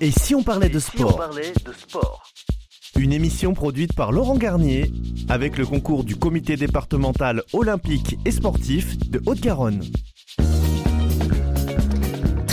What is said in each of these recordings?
Et si on parlait de sport de sport Une émission produite par Laurent Garnier avec le concours du comité départemental olympique et sportif de Haute-Garonne.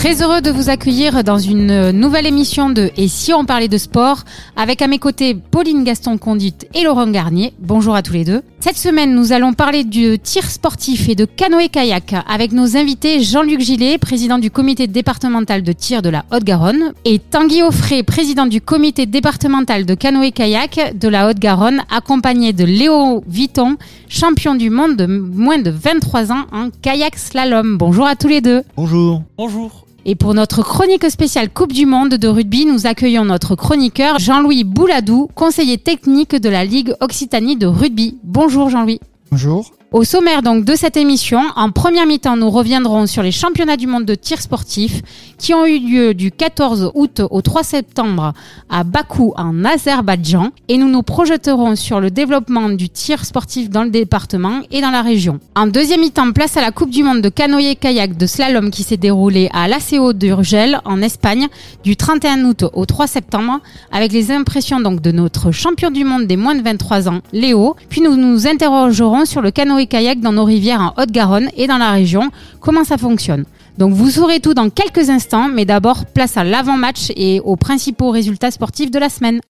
Très heureux de vous accueillir dans une nouvelle émission de Et si on parlait de sport avec à mes côtés Pauline Gaston-Conduite et Laurent Garnier. Bonjour à tous les deux. Cette semaine, nous allons parler du tir sportif et de canoë-kayak avec nos invités Jean-Luc Gillet, président du comité départemental de tir de la Haute-Garonne, et Tanguy Offray, président du comité départemental de canoë-kayak de la Haute-Garonne, accompagné de Léo Viton, champion du monde de moins de 23 ans en kayak slalom. Bonjour à tous les deux. Bonjour. Bonjour. Et pour notre chronique spéciale Coupe du Monde de rugby, nous accueillons notre chroniqueur Jean-Louis Bouladou, conseiller technique de la Ligue Occitanie de rugby. Bonjour Jean-Louis. Bonjour. Au sommaire donc de cette émission, en première mi-temps, nous reviendrons sur les championnats du monde de tir sportif qui ont eu lieu du 14 août au 3 septembre à Bakou en Azerbaïdjan et nous nous projetterons sur le développement du tir sportif dans le département et dans la région. En deuxième mi-temps, place à la Coupe du monde de canoë-kayak de slalom qui s'est déroulée à l'ACO d'Urgel en Espagne du 31 août au 3 septembre avec les impressions donc de notre champion du monde des moins de 23 ans, Léo. Puis nous nous interrogerons sur le canoë kayak dans nos rivières en Haute-Garonne et dans la région, comment ça fonctionne? Donc vous saurez tout dans quelques instants, mais d'abord place à l'avant-match et aux principaux résultats sportifs de la semaine.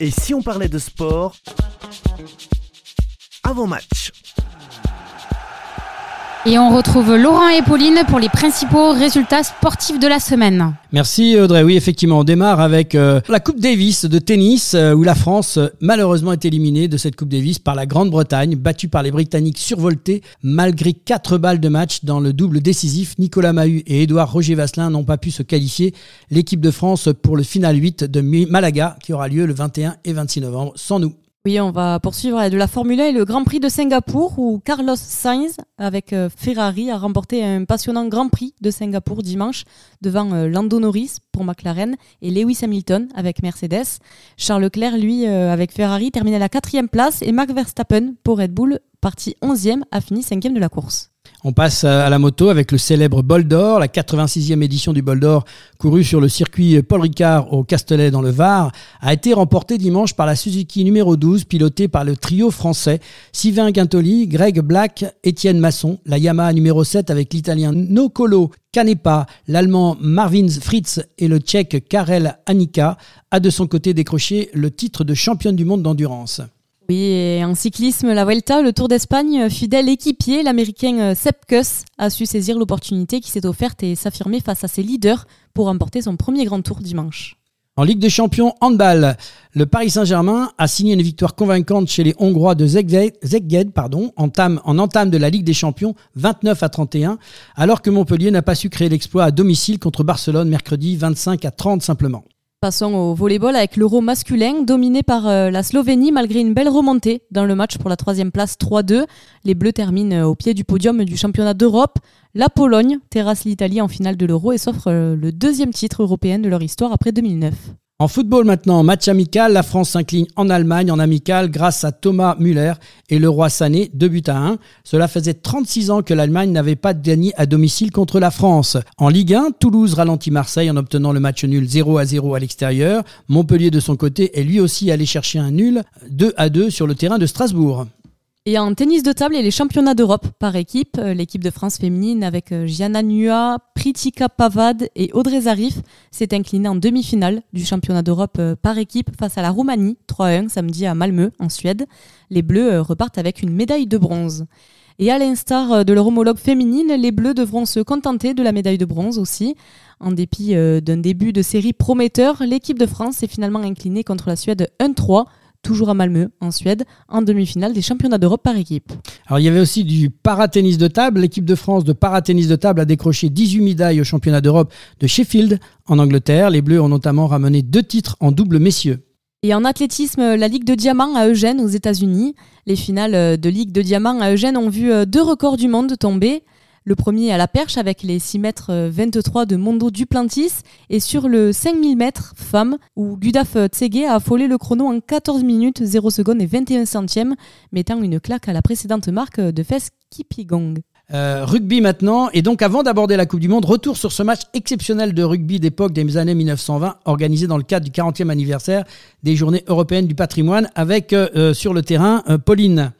Et si on parlait de sport Avant-match. Et on retrouve Laurent et Pauline pour les principaux résultats sportifs de la semaine. Merci Audrey. Oui, effectivement, on démarre avec euh, la Coupe Davis de tennis euh, où la France euh, malheureusement est éliminée de cette Coupe Davis par la Grande-Bretagne, battue par les Britanniques survoltés malgré quatre balles de match dans le double décisif. Nicolas Mahut et Édouard Roger Vasselin n'ont pas pu se qualifier. L'équipe de France pour le final 8 de Malaga qui aura lieu le 21 et 26 novembre sans nous. Oui, on va poursuivre de la Formule 1 et le Grand Prix de Singapour où Carlos Sainz avec euh, Ferrari a remporté un passionnant Grand Prix de Singapour dimanche devant euh, Lando Norris pour McLaren et Lewis Hamilton avec Mercedes. Charles Leclerc, lui, euh, avec Ferrari, terminait à la quatrième place et Max Verstappen pour Red Bull, parti 11e, a fini cinquième de la course. On passe à la moto avec le célèbre Bol d'Or, la 86e édition du Bol d'Or, courue sur le circuit Paul Ricard au Castellet dans le Var, a été remportée dimanche par la Suzuki numéro 12, pilotée par le trio français Sylvain Guintoli, Greg Black, Étienne Masson, la Yamaha numéro 7 avec l'italien Nocolo Canepa, l'allemand Marvin Fritz et le tchèque Karel Anika, a de son côté décroché le titre de championne du monde d'endurance. Oui, et en cyclisme, la Vuelta, le Tour d'Espagne, fidèle équipier, l'américain euh, Sepp a su saisir l'opportunité qui s'est offerte et s'affirmer face à ses leaders pour remporter son premier grand tour dimanche. En Ligue des Champions handball, le Paris Saint-Germain a signé une victoire convaincante chez les Hongrois de Zeged, en entame de la Ligue des Champions 29 à 31, alors que Montpellier n'a pas su créer l'exploit à domicile contre Barcelone mercredi 25 à 30 simplement. Passons au volleyball avec l'euro masculin dominé par euh, la Slovénie malgré une belle remontée dans le match pour la troisième place 3-2. Les Bleus terminent euh, au pied du podium du championnat d'Europe. La Pologne terrasse l'Italie en finale de l'euro et s'offre euh, le deuxième titre européen de leur histoire après 2009. En football maintenant, match amical, la France s'incline en Allemagne en amical grâce à Thomas Müller et le roi Sané, 2 buts à 1. Cela faisait 36 ans que l'Allemagne n'avait pas gagné à domicile contre la France. En Ligue 1, Toulouse ralentit Marseille en obtenant le match nul 0 à 0 à l'extérieur. Montpellier de son côté est lui aussi allé chercher un nul 2 à 2 sur le terrain de Strasbourg. Et en tennis de table et les championnats d'Europe par équipe, euh, l'équipe de France féminine avec euh, Gianna Nua, Pritika Pavad et Audrey Zarif s'est inclinée en demi-finale du championnat d'Europe euh, par équipe face à la Roumanie 3-1 samedi à Malmö en Suède. Les Bleus repartent avec une médaille de bronze. Et à l'instar de leur homologue féminine, les Bleus devront se contenter de la médaille de bronze aussi. En dépit d'un début de série prometteur, l'équipe de France s'est finalement inclinée contre la Suède 1-3 toujours à Malmö, en Suède, en demi-finale des championnats d'Europe par équipe. Alors il y avait aussi du paratennis de table. L'équipe de France de paratennis de table a décroché 18 médailles au championnat d'Europe de Sheffield, en Angleterre. Les Bleus ont notamment ramené deux titres en double messieurs. Et en athlétisme, la Ligue de Diamant à Eugène aux États-Unis. Les finales de Ligue de Diamant à Eugène ont vu euh, deux records du monde tomber. Le premier à la perche avec les 6 mètres 23 de Mondo Duplantis et sur le 5000 mètres femme où Gudaf Tsege a affolé le chrono en 14 minutes 0 secondes et 21 centièmes, mettant une claque à la précédente marque de Fes Kipigong. Euh, rugby maintenant, et donc avant d'aborder la Coupe du Monde, retour sur ce match exceptionnel de rugby d'époque des années 1920, organisé dans le cadre du 40e anniversaire des Journées européennes du patrimoine, avec euh, euh, sur le terrain Pauline.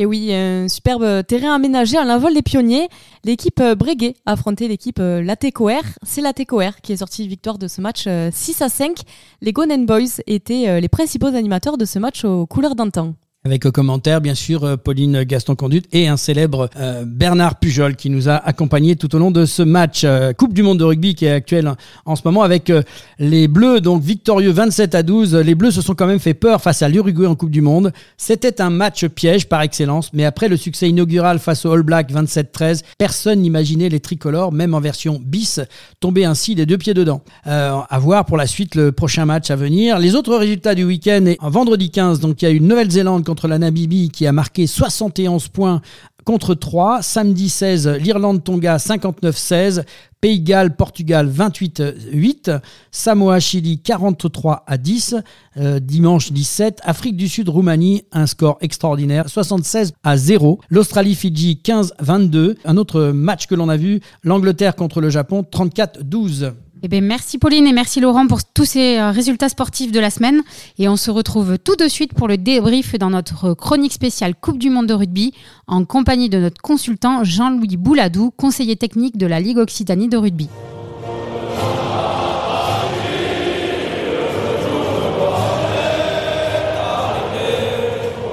Et oui, un superbe terrain aménagé à l'envol des pionniers. L'équipe Breguet a affronté l'équipe Latécoère. C'est Latécoère qui est sortie victoire de ce match 6 à 5. Les Gonen Boys étaient les principaux animateurs de ce match aux couleurs d'antan avec commentaire bien sûr euh, Pauline Gaston Conduite et un célèbre euh, Bernard Pujol qui nous a accompagnés tout au long de ce match euh, Coupe du monde de rugby qui est actuel en ce moment avec les Bleus donc victorieux 27 à 12 les Bleus se sont quand même fait peur face à l'Uruguay en Coupe du monde. C'était un match piège par excellence mais après le succès inaugural face aux All Blacks 27-13 personne n'imaginait les tricolores même en version bis tomber ainsi des deux pieds dedans. À voir pour la suite le prochain match à venir. Les autres résultats du week-end vendredi 15 donc il y a eu Nouvelle-Zélande contre la Namibie qui a marqué 71 points contre 3. Samedi 16, l'Irlande-Tonga 59-16. Pays Galles, Portugal 28-8. Samoa, Chili 43 à 10. Euh, dimanche 17, Afrique du Sud, Roumanie, un score extraordinaire 76 à 0. L'Australie, Fidji 15-22. Un autre match que l'on a vu, l'Angleterre contre le Japon 34-12. Eh merci Pauline et merci Laurent pour tous ces euh, résultats sportifs de la semaine. Et on se retrouve tout de suite pour le débrief dans notre chronique spéciale Coupe du Monde de rugby en compagnie de notre consultant Jean-Louis Bouladou, conseiller technique de la Ligue Occitanie de rugby.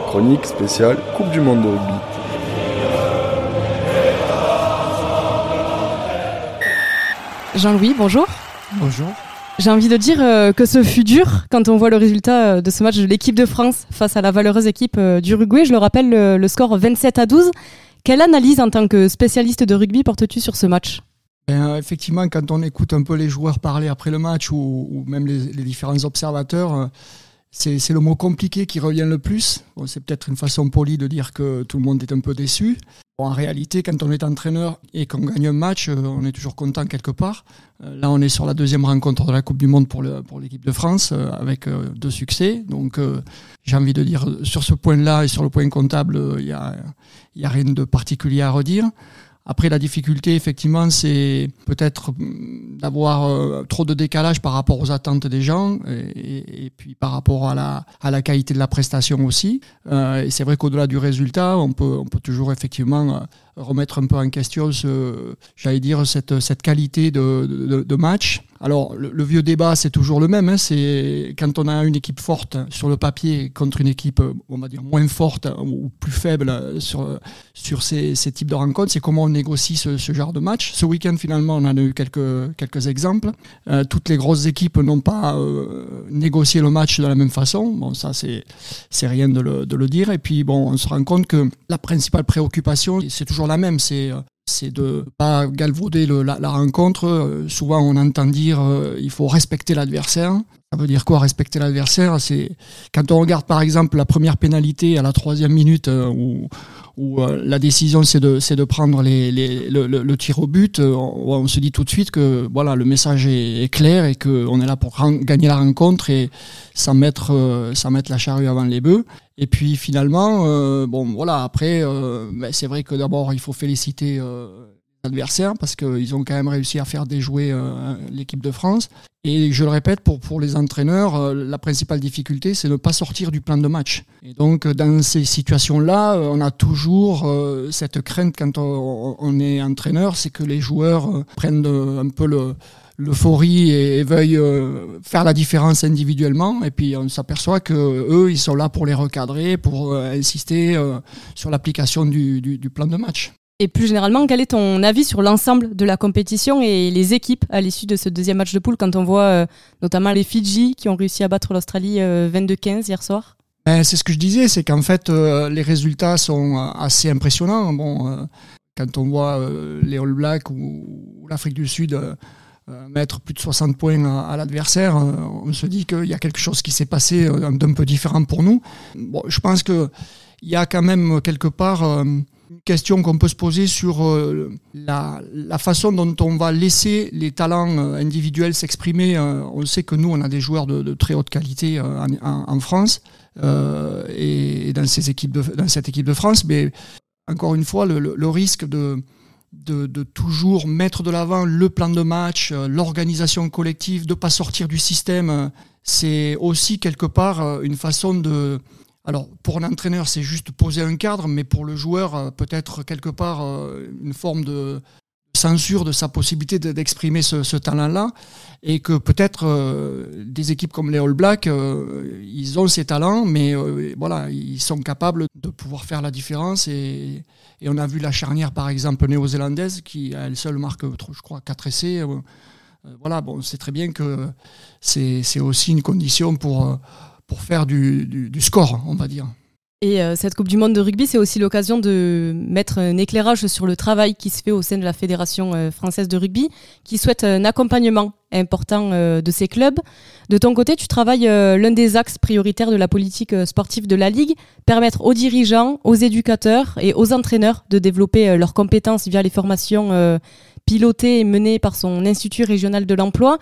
Chronique spéciale Coupe du Monde de rugby. Jean-Louis, bonjour. Bonjour. J'ai envie de dire euh, que ce fut dur quand on voit le résultat euh, de ce match de l'équipe de France face à la valeureuse équipe euh, d'Uruguay. Je le rappelle, le, score 27 à 12. Quelle analyse en tant que spécialiste de rugby portes-tu sur ce match? Ben, Effectivement, quand on écoute un peu les joueurs parler après le match ou, même les, différents observateurs, c'est le mot compliqué qui revient le plus. c'est peut-être une façon polie de dire que tout le monde est un peu déçu. En réalité, quand on est entraîneur et qu'on gagne un match, euh, on est toujours content quelque part. Euh, là, on est sur la deuxième rencontre de la Coupe du Monde pour l'équipe de France euh, avec deux succès. Donc, j'ai envie de dire, sur ce point-là et sur le point comptable, il n'y a, rien de particulier à redire. Après, la difficulté, effectivement, c'est peut-être hum, d'avoir euh, trop de décalage par rapport aux attentes des gens et, puis par rapport à la, à la qualité de la prestation aussi. Euh, et c'est vrai qu'au-delà du résultat, on peut, on peut toujours effectivement euh, remettre un peu en question, j'allais dire, cette, cette qualité de, match. Alors, le, vieux débat, c'est toujours le même. Hein, c'est quand on a une équipe forte sur le papier contre une équipe, on va dire, moins forte ou plus faible sur, sur ces, ces types de rencontres, c'est comment on négocie ce, ce genre de match. Ce week-end, finalement, on en a eu quelques, quelques exemples. Euh, toutes les grosses équipes n'ont pas euh, négocié le match de la même façon. Bon, ça, c'est, c'est rien de le, de le dire. Et puis, bon, on se rend compte que la principale préoccupation, c'est toujours la même, c'est euh, c'est de pas galvauder la, rencontre. Euh, souvent, on entend dire euh, il faut respecter l'adversaire. Ça veut dire quoi respecter l'adversaire? C'est quand on regarde par exemple la première pénalité à la troisième minute où, où la décision c'est de, de prendre les, les, le, tir au but. On, se dit tout de suite que voilà le message est, clair et qu'on est là pour gagner la rencontre et sans mettre, sans mettre la charrue avant les bœufs. Et puis finalement, euh, bon voilà, après, euh, ben, c'est vrai que d'abord il faut féliciter euh, l'adversaire parce qu'ils ont quand même réussi à faire déjouer l'équipe de France. Et je le répète, pour, pour les entraîneurs, la principale difficulté, c'est de ne pas sortir du plan de match. Et donc dans ces situations-là, on a toujours cette crainte quand on, est entraîneur, c'est que les joueurs prennent un peu le l'euphorie et, veuillent euh, faire la différence individuellement. Et puis on s'aperçoit que eux, ils sont là pour les recadrer, pour euh, insister euh, sur l'application du, du, plan de match. Et plus généralement, quel est ton avis sur l'ensemble de la compétition et les équipes à l'issue de ce deuxième match de poule quand on voit notamment les Fidji qui ont réussi à battre l'Australie 22-15 hier soir? Ben, C'est ce que je disais, c'est qu'en fait les résultats sont assez impressionnants. Bon, quand on voit les All Blacks ou l'Afrique du Sud euh, mettre plus de 60 points à, l'adversaire, euh, on se dit qu'il y a quelque chose qui s'est passé euh, d'un peu différent pour nous. Bon, je pense qu'il y a quand même quelque part une question qu'on peut se poser sur la, façon dont on va laisser les talents individuels s'exprimer. On sait que nous, on a des joueurs de, très haute qualité en, France et dans, cette équipe de France, mais encore une fois, le risque de de, toujours mettre de l'avant le plan de match, euh, l'organisation collective, de pas sortir du système. euh, C'est aussi quelque part euh, une façon de... Alors pour un entraîneur, c'est juste poser un cadre, mais pour le joueur, euh, peut-être quelque part euh, une forme de censure de sa possibilité de- d'exprimer ce, talent-là, et que peut-être euh, des équipes comme les All Blacks, ils ont ces talents, mais voilà, ils sont capables de pouvoir faire la différence. Et, on a vu la charnière, par exemple, néo-zélandaise, qui à elle seule marque, je crois, 4 essais. Voilà, bon, c'est très bien que c'est aussi une condition pour, pour faire du, score, on va dire. Et euh, cette Coupe du Monde de rugby, c'est aussi l'occasion de mettre un éclairage sur le travail qui se fait au sein de la Fédération euh, française de rugby, qui souhaite un accompagnement important euh, de ces clubs. De ton côté, tu travailles l'un des axes prioritaires de la politique sportive de la Ligue, permettre aux dirigeants, aux éducateurs et aux entraîneurs de développer leurs compétences via les formations pilotées et menées par son Institut régional de l'emploi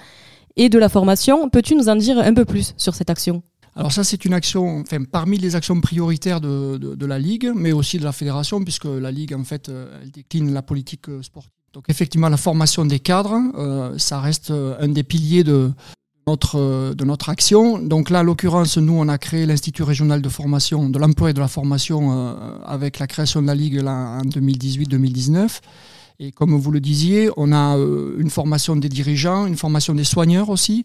et de la formation. Peux-tu nous en dire un peu plus sur cette action? Alors ça, c'est une action, enfin, parmi les actions prioritaires de, de, la Ligue, mais aussi de la fédération, puisque la Ligue, en fait, euh, elle décline la politique euh, sportive. Donc effectivement, la formation des cadres, euh, ça reste un des piliers de notre, de notre action. Donc là, en l'occurrence, nous, on a créé l'Institut régional de formation, de l'emploi et de la formation avec la création de la Ligue là, en 2018-2019. Et comme vous le disiez, on a une formation des dirigeants, une formation des soigneurs aussi,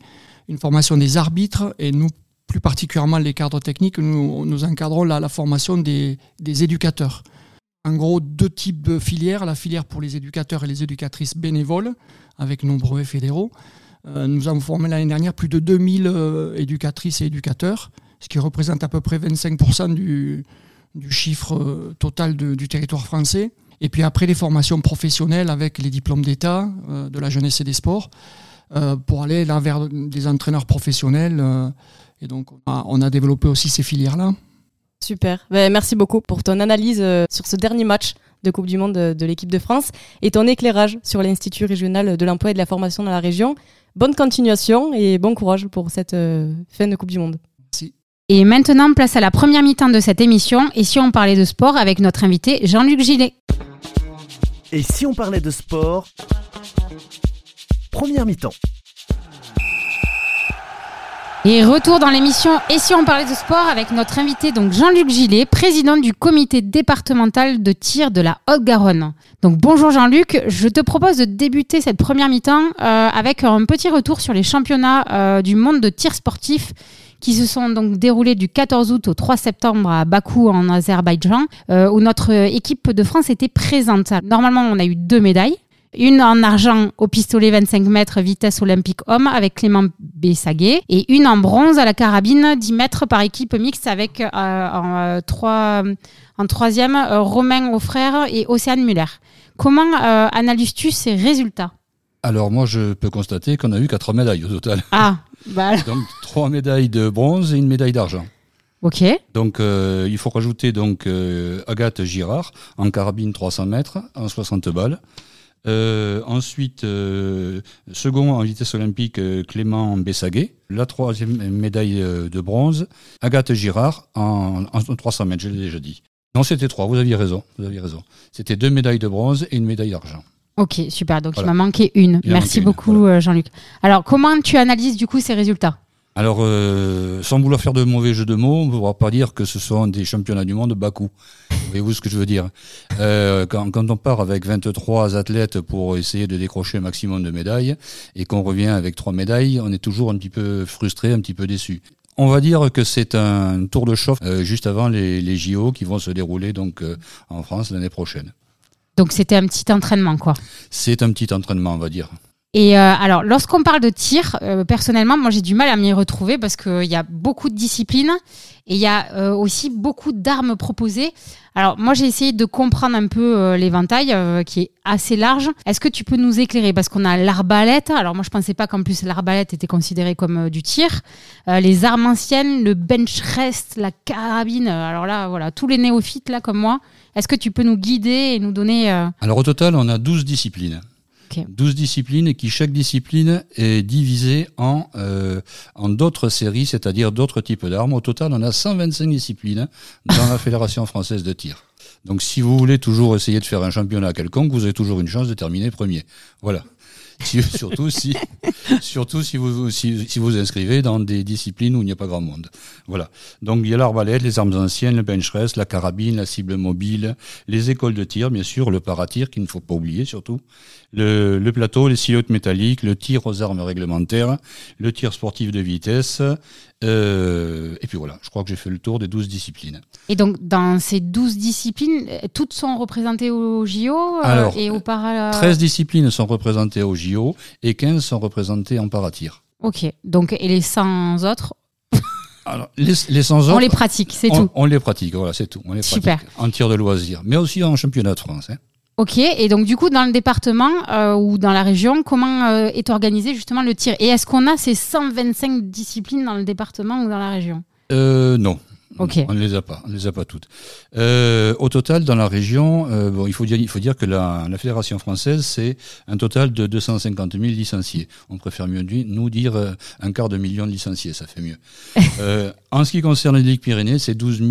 une formation des arbitres, et nous, plus particulièrement les cadres techniques, nous, encadrons la, la formation des, éducateurs. En gros, deux types de filières. La filière pour les éducateurs et les éducatrices bénévoles, avec nombreux fédéraux. Euh, nous avons formé l'année dernière plus de 2000 euh, éducatrices et éducateurs, ce qui représente à peu près 25% du, chiffre euh, total du territoire français. Et puis après, les formations professionnelles avec les diplômes d'État de la jeunesse et des sports, pour aller là vers des entraîneurs professionnels. Et donc, on a, on a développé aussi ces filières-là. Super. Ben, merci beaucoup pour ton analyse euh, sur ce dernier match de Coupe du Monde de, de l'équipe de France et ton éclairage sur l'Institut régional de l'emploi et de la formation dans la région. Bonne continuation et bon courage pour cette euh, fin de Coupe du Monde. Et maintenant, place à la première mi-temps de cette émission. Et si on parlait de sport avec notre invité Jean-Luc Gillet Et si on parlait de sport Première mi-temps. Et retour dans l'émission Et si on parlait de sport avec notre invité donc Jean-Luc Gillet, président du comité départemental de tir de la Haute-Garonne. Donc bonjour Jean-Luc, je te propose de débuter cette première mi-temps euh, avec un petit retour sur les championnats euh, du monde de tir sportif qui se sont donc déroulés du 14 août au 3 septembre à Bakou en Azerbaïdjan, euh, où notre équipe de France était présente. Normalement, on a eu deux médailles. Une en argent au pistolet 25 mètres vitesse olympique homme avec Clément Bessaguet et une en bronze à la carabine 10 mètres par équipe mixte avec euh, en, euh, trois, en troisième euh, Romain Offrère et Océane Muller. Comment analyses-tu ces résultats? Alors moi, je peux constater qu'on a eu quatre médailles au total. Ah, bah, Donc trois médailles de bronze et une médaille d'argent. ok. Donc euh, il faut rajouter donc euh, Agathe Girard en carabine 300 mètres en 60 balles. Euh, ensuite, euh, second en vitesse olympique, euh, Clément Bessaguet. La troisième médaille de bronze, Agathe Girard en, en 300 mètres, je l'ai déjà dit. Non, c'était trois, vous aviez raison. Vous aviez raison. C'était deux médailles de bronze et une médaille d'argent. Ok, super. Donc Voilà. il m'a manqué une. Il Merci beaucoup, voilà. Jean-Luc. Alors, comment tu analyses du coup ces résultats? Alors, euh, sans vouloir faire de mauvais jeux de mots, on ne pourra pas dire que ce sont des championnats du monde Bakou. Voyez-vous ce que je veux dire? Euh, quand, quand on part avec 23 athlètes pour essayer de décrocher un maximum de médailles et qu'on revient avec trois médailles, on est toujours un petit peu frustré, un petit peu déçu. On va dire que c'est un tour de chauffe euh, juste avant les, les JO qui vont se dérouler donc euh, en France l'année prochaine. Donc c'était un petit entraînement, quoi. C'est un petit entraînement, on va dire. Et euh, alors, lorsqu'on parle de tir, euh, personnellement, moi j'ai du mal à m'y retrouver parce qu'il y a beaucoup de disciplines et il y a euh, aussi beaucoup d'armes proposées. Alors, moi j'ai essayé de comprendre un peu euh, l'éventail euh, qui est assez large. Est-ce que tu peux nous éclairer? Parce qu'on a l'arbalète. Alors, moi je pensais pas qu'en plus l'arbalète était considérée comme du tir. Les armes anciennes, le bench rest, la carabine. Alors là, voilà, tous les néophytes là comme moi. Est-ce que tu peux nous guider et nous donner. Alors au total, on a 12 disciplines. Ok. 12 disciplines et qui chaque discipline est divisée en, euh, en d'autres séries, c'est-à-dire d'autres types d'armes. Au total, on a 125 disciplines dans la Fédération française de tir. Donc si vous voulez toujours essayer de faire un championnat quelconque, vous avez toujours une chance de terminer premier. Voilà. Si- surtout si, surtout si vous, si, si vous inscrivez dans des disciplines où il n'y a pas grand monde. Voilà. Donc il y a l'arbalète, les armes anciennes, le bench la carabine, la cible mobile, les écoles de tir, bien sûr, le paratir qu'il ne faut pas oublier surtout, le, le plateau, les silhouettes métalliques, le tir aux armes réglementaires, le tir sportif de vitesse, euh, et puis voilà. Je crois que j'ai fait le tour des 12 disciplines. Et donc, dans ces 12 disciplines, euh, toutes sont représentées au JO euh, Alors, et au para. 13 disciplines sont représentées au JO et 15 sont représentées en paratir. Ok. Donc, et les 100 autres, Alors, les, les 100 on autres, les pratique, c'est on, tout. on les pratique, voilà, c'est tout. On les Super. pratique en tir de loisir, mais aussi en championnat de France. hein. Ok. Et donc, du coup, dans le département euh, ou dans la région, comment euh, est organisé justement le tir? Et est-ce qu'on a ces 125 disciplines dans le département ou dans la région? Euh, non. On ne les a pas, on ne les a pas toutes. Euh, au total, dans la région, euh, bon, il faut dire, il faut dire que la, la fédération française, c'est un total de 250 000 licenciés. On préfère mieux nous dire euh, un quart de million de licenciés, ça fait mieux. en ce qui concerne les Ligues Pyrénées, c'est 12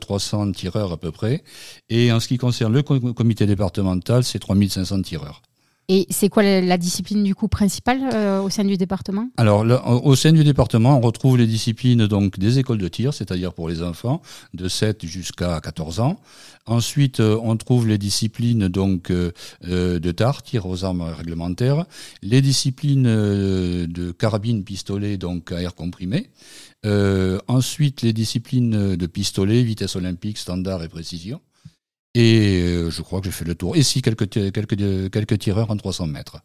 300 tireurs à peu près, et en ce qui concerne le co- comité départemental, c'est 3 500 tireurs. Et c'est quoi la, discipline du coup principale euh, au sein du département? Alors, au sein du département, on retrouve les disciplines donc des écoles de tir, c'est-à-dire pour les enfants de 7 jusqu'à 14 ans. Ensuite, euh, on trouve les disciplines donc euh, euh, de tar, tir aux armes réglementaires, les disciplines euh, de carabine, pistolet, donc à air comprimé. Ensuite, les disciplines de pistolet, vitesse olympique, standard et précision. Et euh, je crois que j'ai fait le tour. Et si quelques, quelques, quelques tireurs en 300 mètres.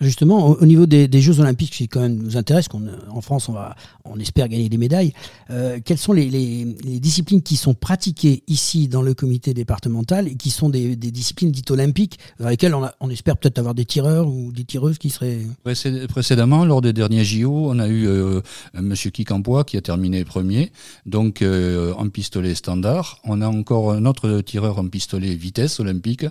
Justement, au, au niveau des, Jeux Olympiques, qui quand même nous intéresse, qu'on, en France, on, va, on espère gagner des médailles, euh, quelles sont les, disciplines qui sont pratiquées ici dans le comité départemental et qui sont des, disciplines dites olympiques, dans lesquelles on, espère peut-être avoir des tireurs ou des tireuses qui seraient... Précé- Précédemment, lors des derniers JO, on a eu euh, Monsieur Kikampois qui a terminé premier, donc euh, en pistolet standard. On a encore un autre tireur en pistolet vitesse olympique.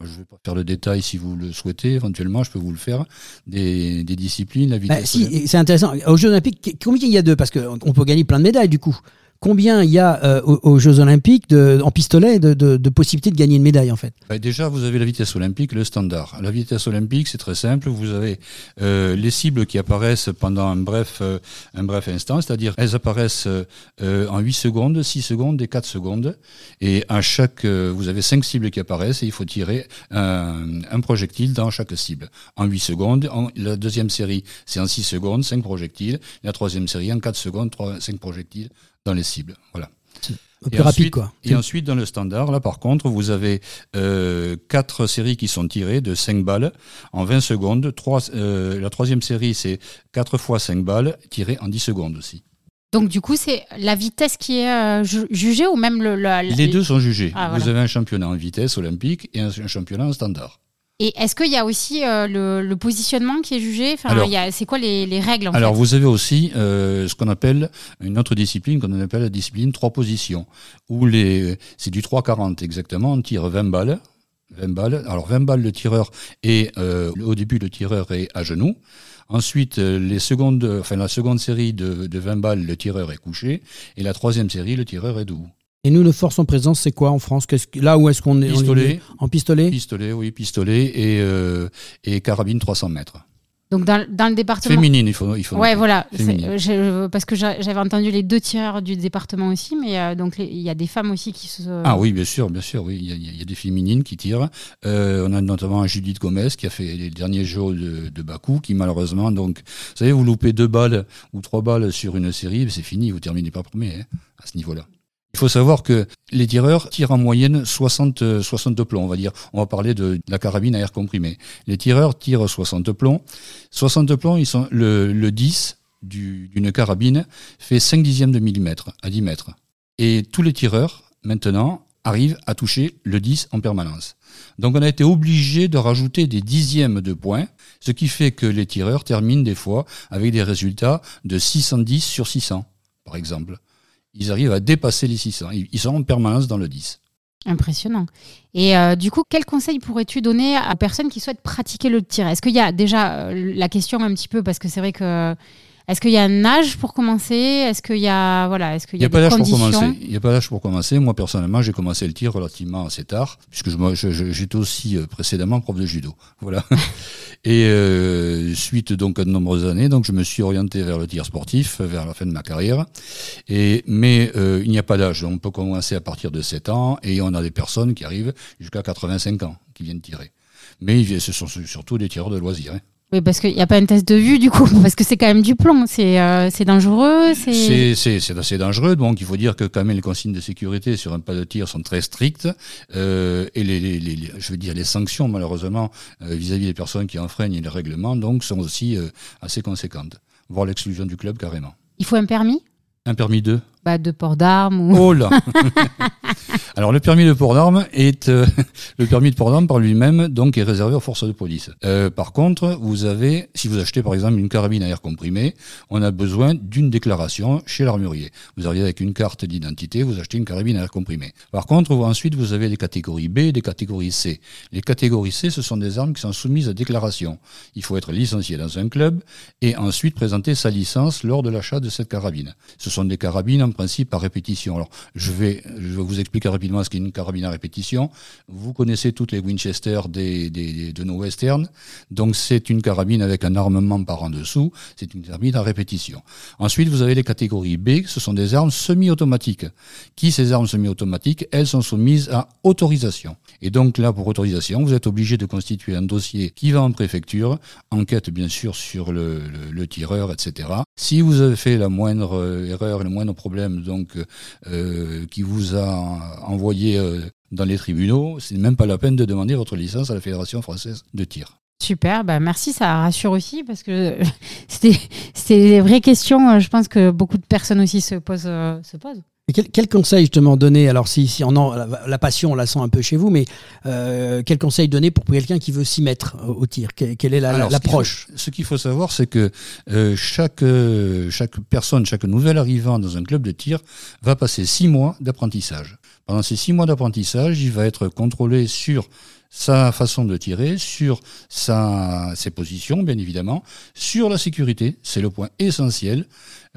Je ne vais pas faire le détail si vous le souhaitez, éventuellement, je peux vous le faire. Des, des disciplines, la vitesse. Bah, si, c'est intéressant. Aux Jeux Olympiques, combien il y a de Parce qu'on peut gagner plein de médailles du coup. Combien il y a euh, aux, Jeux Olympiques de, en pistolet de, de, de possibilités de gagner une médaille en fait? Bah, déjà, vous avez la vitesse olympique, le standard. La vitesse olympique, c'est très simple. Vous avez euh, les cibles qui apparaissent pendant un bref, euh, un bref instant, c'est-à-dire elles apparaissent euh, en 8 secondes, 6 secondes et 4 secondes. Et à chaque, euh, vous avez 5 cibles qui apparaissent et il faut tirer un, un projectile dans chaque cible. En 8 secondes, en, la deuxième série, c'est en 6 secondes, 5 projectiles. La troisième série, en 4 secondes, 3, 5 projectiles dans les cibles. Voilà. Un peu Et rapide ensuite- quoi. Et ensuite, dans le standard, là, par contre, vous avez euh, quatre séries qui sont tirées de 5 balles en 20 secondes. Trois, euh, la troisième série, c'est 4 fois 5 balles tirées en 10 secondes aussi. Donc du coup, c'est la vitesse qui est euh, ju- jugée ou même le... le- Les deux sont jugés. Ah, vous voilà. avez un championnat en vitesse olympique et un, un championnat en standard. Et est-ce qu'il y a aussi euh, le, le positionnement qui est jugé? Enfin, C'est quoi les, les règles en Alors, fait? vous avez aussi euh, ce qu'on appelle une autre discipline qu'on appelle la discipline 3 positions, où les, c'est du 3-40 exactement, on tire 20 balles. 20 balles. Alors 20 balles le tireur est euh, au début le tireur est à genoux. Ensuite les secondes, enfin la seconde série de, de 20 balles le tireur est couché et la troisième série le tireur est debout. Et nous, nos forces en présence, c'est quoi en France? Que- Là où est-ce qu'on est on est- Pistolet, En pistolet? Pistolet, oui pistolet et euh, et carabine 300 mètres. Donc dans, dans le département... Féminine, il faut il faut. Ouais, voilà. Euh, je- parce que j'a- j'avais entendu les deux tireurs du département aussi, mais euh, donc les- il y a des femmes aussi qui se. Ah oui, bien sûr, bien sûr, oui. Il y a, il y a des féminines qui tirent. Euh, on a notamment Judith Gomez qui a fait les derniers jeux de, de Bakou, qui malheureusement, donc, vous savez, vous loupez deux balles ou trois balles sur une série, c'est fini, vous terminez pas premier hein, à ce niveau-là. Il faut savoir que les tireurs tirent en moyenne 60, euh, 60 plombs, on va dire. On va parler de, de la carabine à air comprimé. Les tireurs tirent 60 plombs. 60 plombs, ils sont le, le 10 du- d'une carabine fait 5 dixièmes de millimètre à 10 mètres. Et tous les tireurs, maintenant, arrivent à toucher le 10 en permanence. Donc on a été obligé de rajouter des dixièmes de points, ce qui fait que les tireurs terminent des fois avec des résultats de 610 sur 600, par exemple. Ils arrivent à dépasser les 600. Ils ils sont en permanence dans le 10. Impressionnant. Et euh, du coup, quel conseil pourrais-tu donner à personnes qui souhaitent pratiquer le tir? Est-ce qu'il y a déjà euh, la question un petit peu, parce que c'est vrai que Est-ce qu'il y a un âge pour commencer? Est-ce qu'il y a voilà, est-ce qu'il Il y n'y a, a pas d'âge pour commencer. Il n'y a pas d'âge pour commencer. Moi, personnellement, j'ai commencé le tir relativement assez tard, puisque j'étais aussi euh, précédemment prof de judo. Voilà. Et euh, suite donc à de nombreuses années, donc je me suis orienté vers le tir sportif vers la fin de ma carrière. Et mais euh, il n'y a pas d'âge. On peut commencer à partir de 7 ans et on a des personnes qui arrivent jusqu'à 85 ans qui viennent tirer. Mais ce sont surtout des tireurs de loisirs. hein. Oui, parce qu'il n'y a pas un test de vue du coup, parce que c'est quand même du plomb. C'est euh, dangereux. C'est assez dangereux, donc il faut dire que quand même les consignes de sécurité sur un pas de tir sont très strictes euh, et les, les- je veux dire les sanctions malheureusement euh, vis-à-vis des personnes qui enfreignent les règlements donc sont aussi euh, assez conséquentes, voire l'exclusion du club carrément. il faut un permis, Un permis de bah, de port d'armes ou. Oh là Alors le permis de port d'armes est euh, le permis de port d'armes par lui-même donc est réservé aux forces de police. Euh, par contre, vous avez si vous achetez par exemple une carabine à air comprimé, on a besoin d'une déclaration chez l'armurier. Vous arrivez avec une carte d'identité, vous achetez une carabine à air comprimé. Par contre, vous, ensuite vous avez des catégories B et des catégories C. Les catégories C, ce sont des armes qui sont soumises à déclaration. Il faut être licencié dans un club et ensuite présenter sa licence lors de l'achat de cette carabine. Ce sont des carabines en principe à répétition. Alors, je vais, je vous expliquer rapidement ce qu'est une carabine à répétition. Vous connaissez toutes les Winchester des, des- de nos westerns. Donc, c'est une carabine avec un armement par en dessous. C'est une carabine à répétition. Ensuite, vous avez les catégories B. Ce sont des armes semi-automatiques. Qui, ces armes semi-automatiques, elles sont soumises à autorisation. Et donc, là, pour autorisation, vous êtes obligé de constituer un dossier qui va en préfecture. Enquête, bien sûr, sur le, le- le tireur, etc. Si vous avez fait la moindre euh, erreur, le moindre problème, donc euh, qui vous a envoyé euh, dans les tribunaux, c'est même pas la peine de demander votre licence à la Fédération française de tir. Super, bah merci, ça rassure aussi parce que c'était c'était des vraies questions. euh, Je pense que beaucoup de personnes aussi se posent. euh, se posent. Quel, quel conseil justement donner Alors si, si on en, la, la passion, on la sent un peu chez vous, mais euh, quel conseil donner pour quelqu'un qui veut s'y mettre au, au tir? Quelle, quelle est la- Alors, ce qu'il l'approche? faut- Ce qu'il faut savoir, c'est que euh, chaque, euh, chaque personne, chaque nouvel arrivant dans un club de tir va passer six mois d'apprentissage. Pendant ces six mois d'apprentissage, il va être contrôlé sur sa façon de tirer, sur sa, ses positions, bien évidemment, sur la sécurité, c'est le point essentiel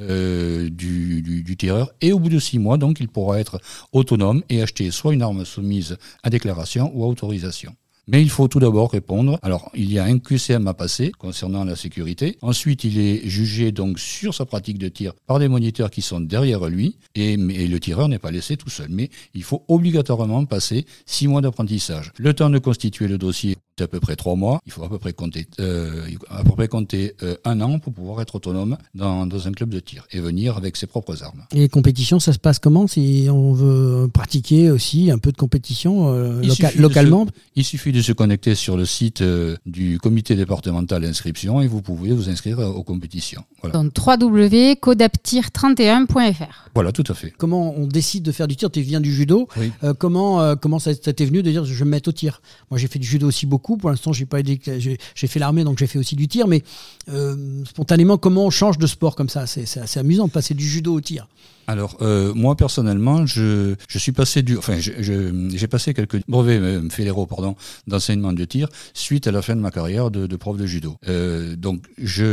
euh, du, du, du tireur. Et au bout de six mois, donc, il pourra être autonome et acheter soit une arme soumise à déclaration ou à autorisation. Mais il faut tout d'abord répondre. Alors, il y a un QCM à passer concernant la sécurité. Ensuite, il est jugé donc sur sa pratique de tir par des moniteurs qui sont derrière lui. Et, le tireur n'est pas laissé tout seul. Mais il faut obligatoirement passer six mois d'apprentissage. Le temps de constituer le dossier, à peu près trois mois. Il faut à peu près compter, euh, à peu près compter euh, un an pour pouvoir être autonome dans, dans un club de tir et venir avec ses propres armes. Et les compétitions, ça se passe comment Si on veut pratiquer aussi un peu de compétition euh, Il loca- localement? Il suffit de se connecter sur le site euh, du comité départemental d'inscription et vous pouvez vous inscrire aux compétitions. Voilà, Donc www.codaptir31.fr. voilà tout à fait. Comment on décide de faire du tir? Tu viens du judo. Oui. Euh, comment euh, comment ça, ça t'est venu de dire je vais me mettre au tir? Moi j'ai fait du judo aussi beaucoup. Pour l'instant j'ai pas j'ai fait l'armée donc j'ai fait aussi du tir. Mais euh, spontanément comment on change de sport comme ça? C'est assez amusant de passer du judo au tir. Alors euh, moi personnellement, je, je suis passé du, enfin j'ai passé quelques brevets euh, fédéraux pardon d'enseignement de tir suite à la fin de ma carrière de, de prof de judo. Euh, donc je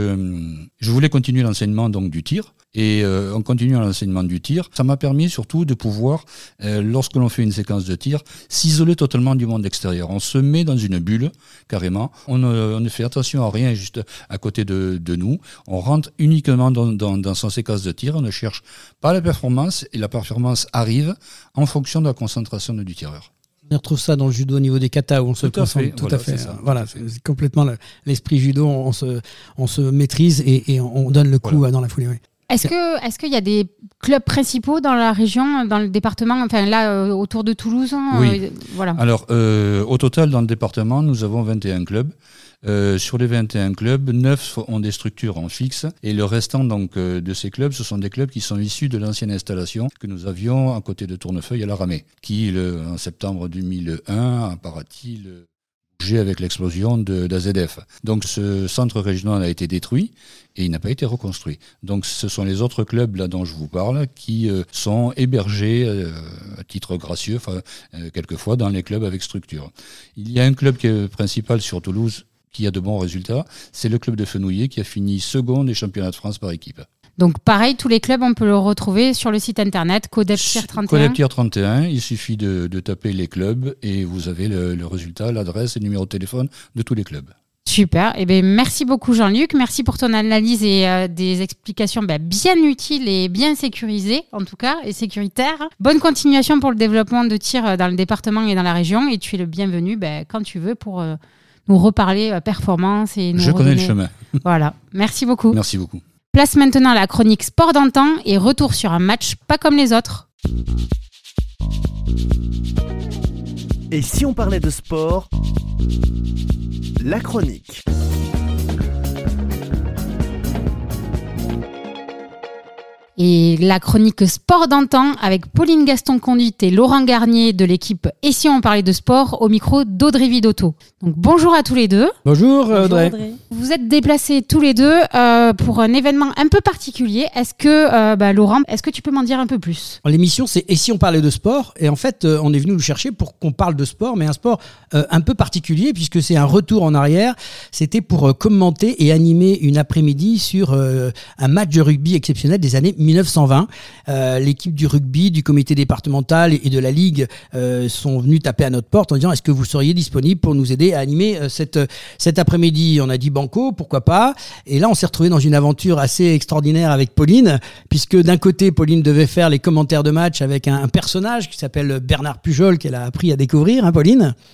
je voulais continuer l'enseignement donc du tir et euh, en continuant l'enseignement du tir, ça m'a permis surtout de pouvoir euh, lorsque l'on fait une séquence de tir s'isoler totalement du monde extérieur. On se met dans une bulle carrément. On ne, on ne fait attention à rien juste à côté de, de nous. On rentre uniquement dans, dans, dans son séquence de tir. On ne cherche pas la performance et la performance arrive en fonction de la concentration du tireur. On retrouve ça dans le judo au niveau des katas où on se Tout à concentre. fait, Tout voilà, à fait. ça, voilà, tout à fait. c'est complètement le- l'esprit judo. On se, on se maîtrise et, et on donne le coup Voilà. dans la foulée. oui. Est-ce que est-ce qu'il y a des clubs principaux dans la région, dans le département, enfin là euh, autour de Toulouse hein, Oui. euh, Voilà. Alors, euh, au total, dans le département, nous avons 21 clubs. Euh, sur les 21 clubs, 9 ont des structures en fixe et le restant donc euh, de ces clubs, ce sont des clubs qui sont issus de l'ancienne installation que nous avions à côté de Tournefeuille à la Ramée, qui le, en septembre 2001 a paraît-il bougé avec l'explosion d'AZF. Donc ce centre régional a été détruit et il n'a pas été reconstruit. Donc ce sont les autres clubs là dont je vous parle qui euh, sont hébergés euh, à titre gracieux, euh, quelquefois dans les clubs avec structure. Il y a un club qui est principal sur Toulouse qui a de bons résultats, c'est le club de Fenouillet qui a fini second des championnats de France par équipe. Donc pareil, tous les clubs, on peut le retrouver sur le site internet Codeptier 31. Codeptier 31, il suffit de, de, taper les clubs et vous avez le, le résultat, l'adresse et le numéro de téléphone de tous les clubs. Super. Eh ben, merci beaucoup Jean-Luc. Merci pour ton analyse et euh, des explications ben, bien utiles et bien sécurisées, en tout cas, et sécuritaires. Bonne continuation pour le développement de tir euh, dans le département et dans la région. Et tu es le bienvenu ben, quand tu veux pour euh, nous reparler euh, performance. Et nous Je connais le chemin. Voilà. Merci beaucoup. Merci beaucoup. Place maintenant à la chronique sport d'antan et retour sur un match pas comme les autres. Et si on parlait de sport La chronique. Et la chronique sport d'antan avec Pauline Gaston-Conduite et Laurent Garnier de l'équipe Et si on parlait de sport au micro d'Audrey Vidotto. Donc bonjour à tous les deux. Bonjour, Bonjour, Audrey. Audrey. Vous êtes déplacés tous les deux euh, pour un événement un peu particulier. Est-ce que, euh, bah, Laurent, est-ce que tu peux m'en dire un peu plus? L'émission, c'est Et si on parlait de sport? Et en fait, euh, on est venu nous chercher pour qu'on parle de sport, mais un sport euh, un peu particulier, puisque c'est un retour en arrière. C'était pour euh, commenter et animer une après-midi sur euh, un match de rugby exceptionnel des années 1920. Euh, L'équipe du rugby, du comité départemental et de la Ligue euh, sont venus taper à notre porte en disant est-ce que vous seriez disponible pour nous aider à animer euh, cette, cet après-midi? On a dit banco, pourquoi pas? Et là, on s'est retrouvé dans une aventure assez extraordinaire avec Pauline, puisque d'un côté, Pauline devait faire les commentaires de match avec un, un personnage qui s'appelle Bernard Pujol, qu'elle a appris à découvrir, hein, Pauline?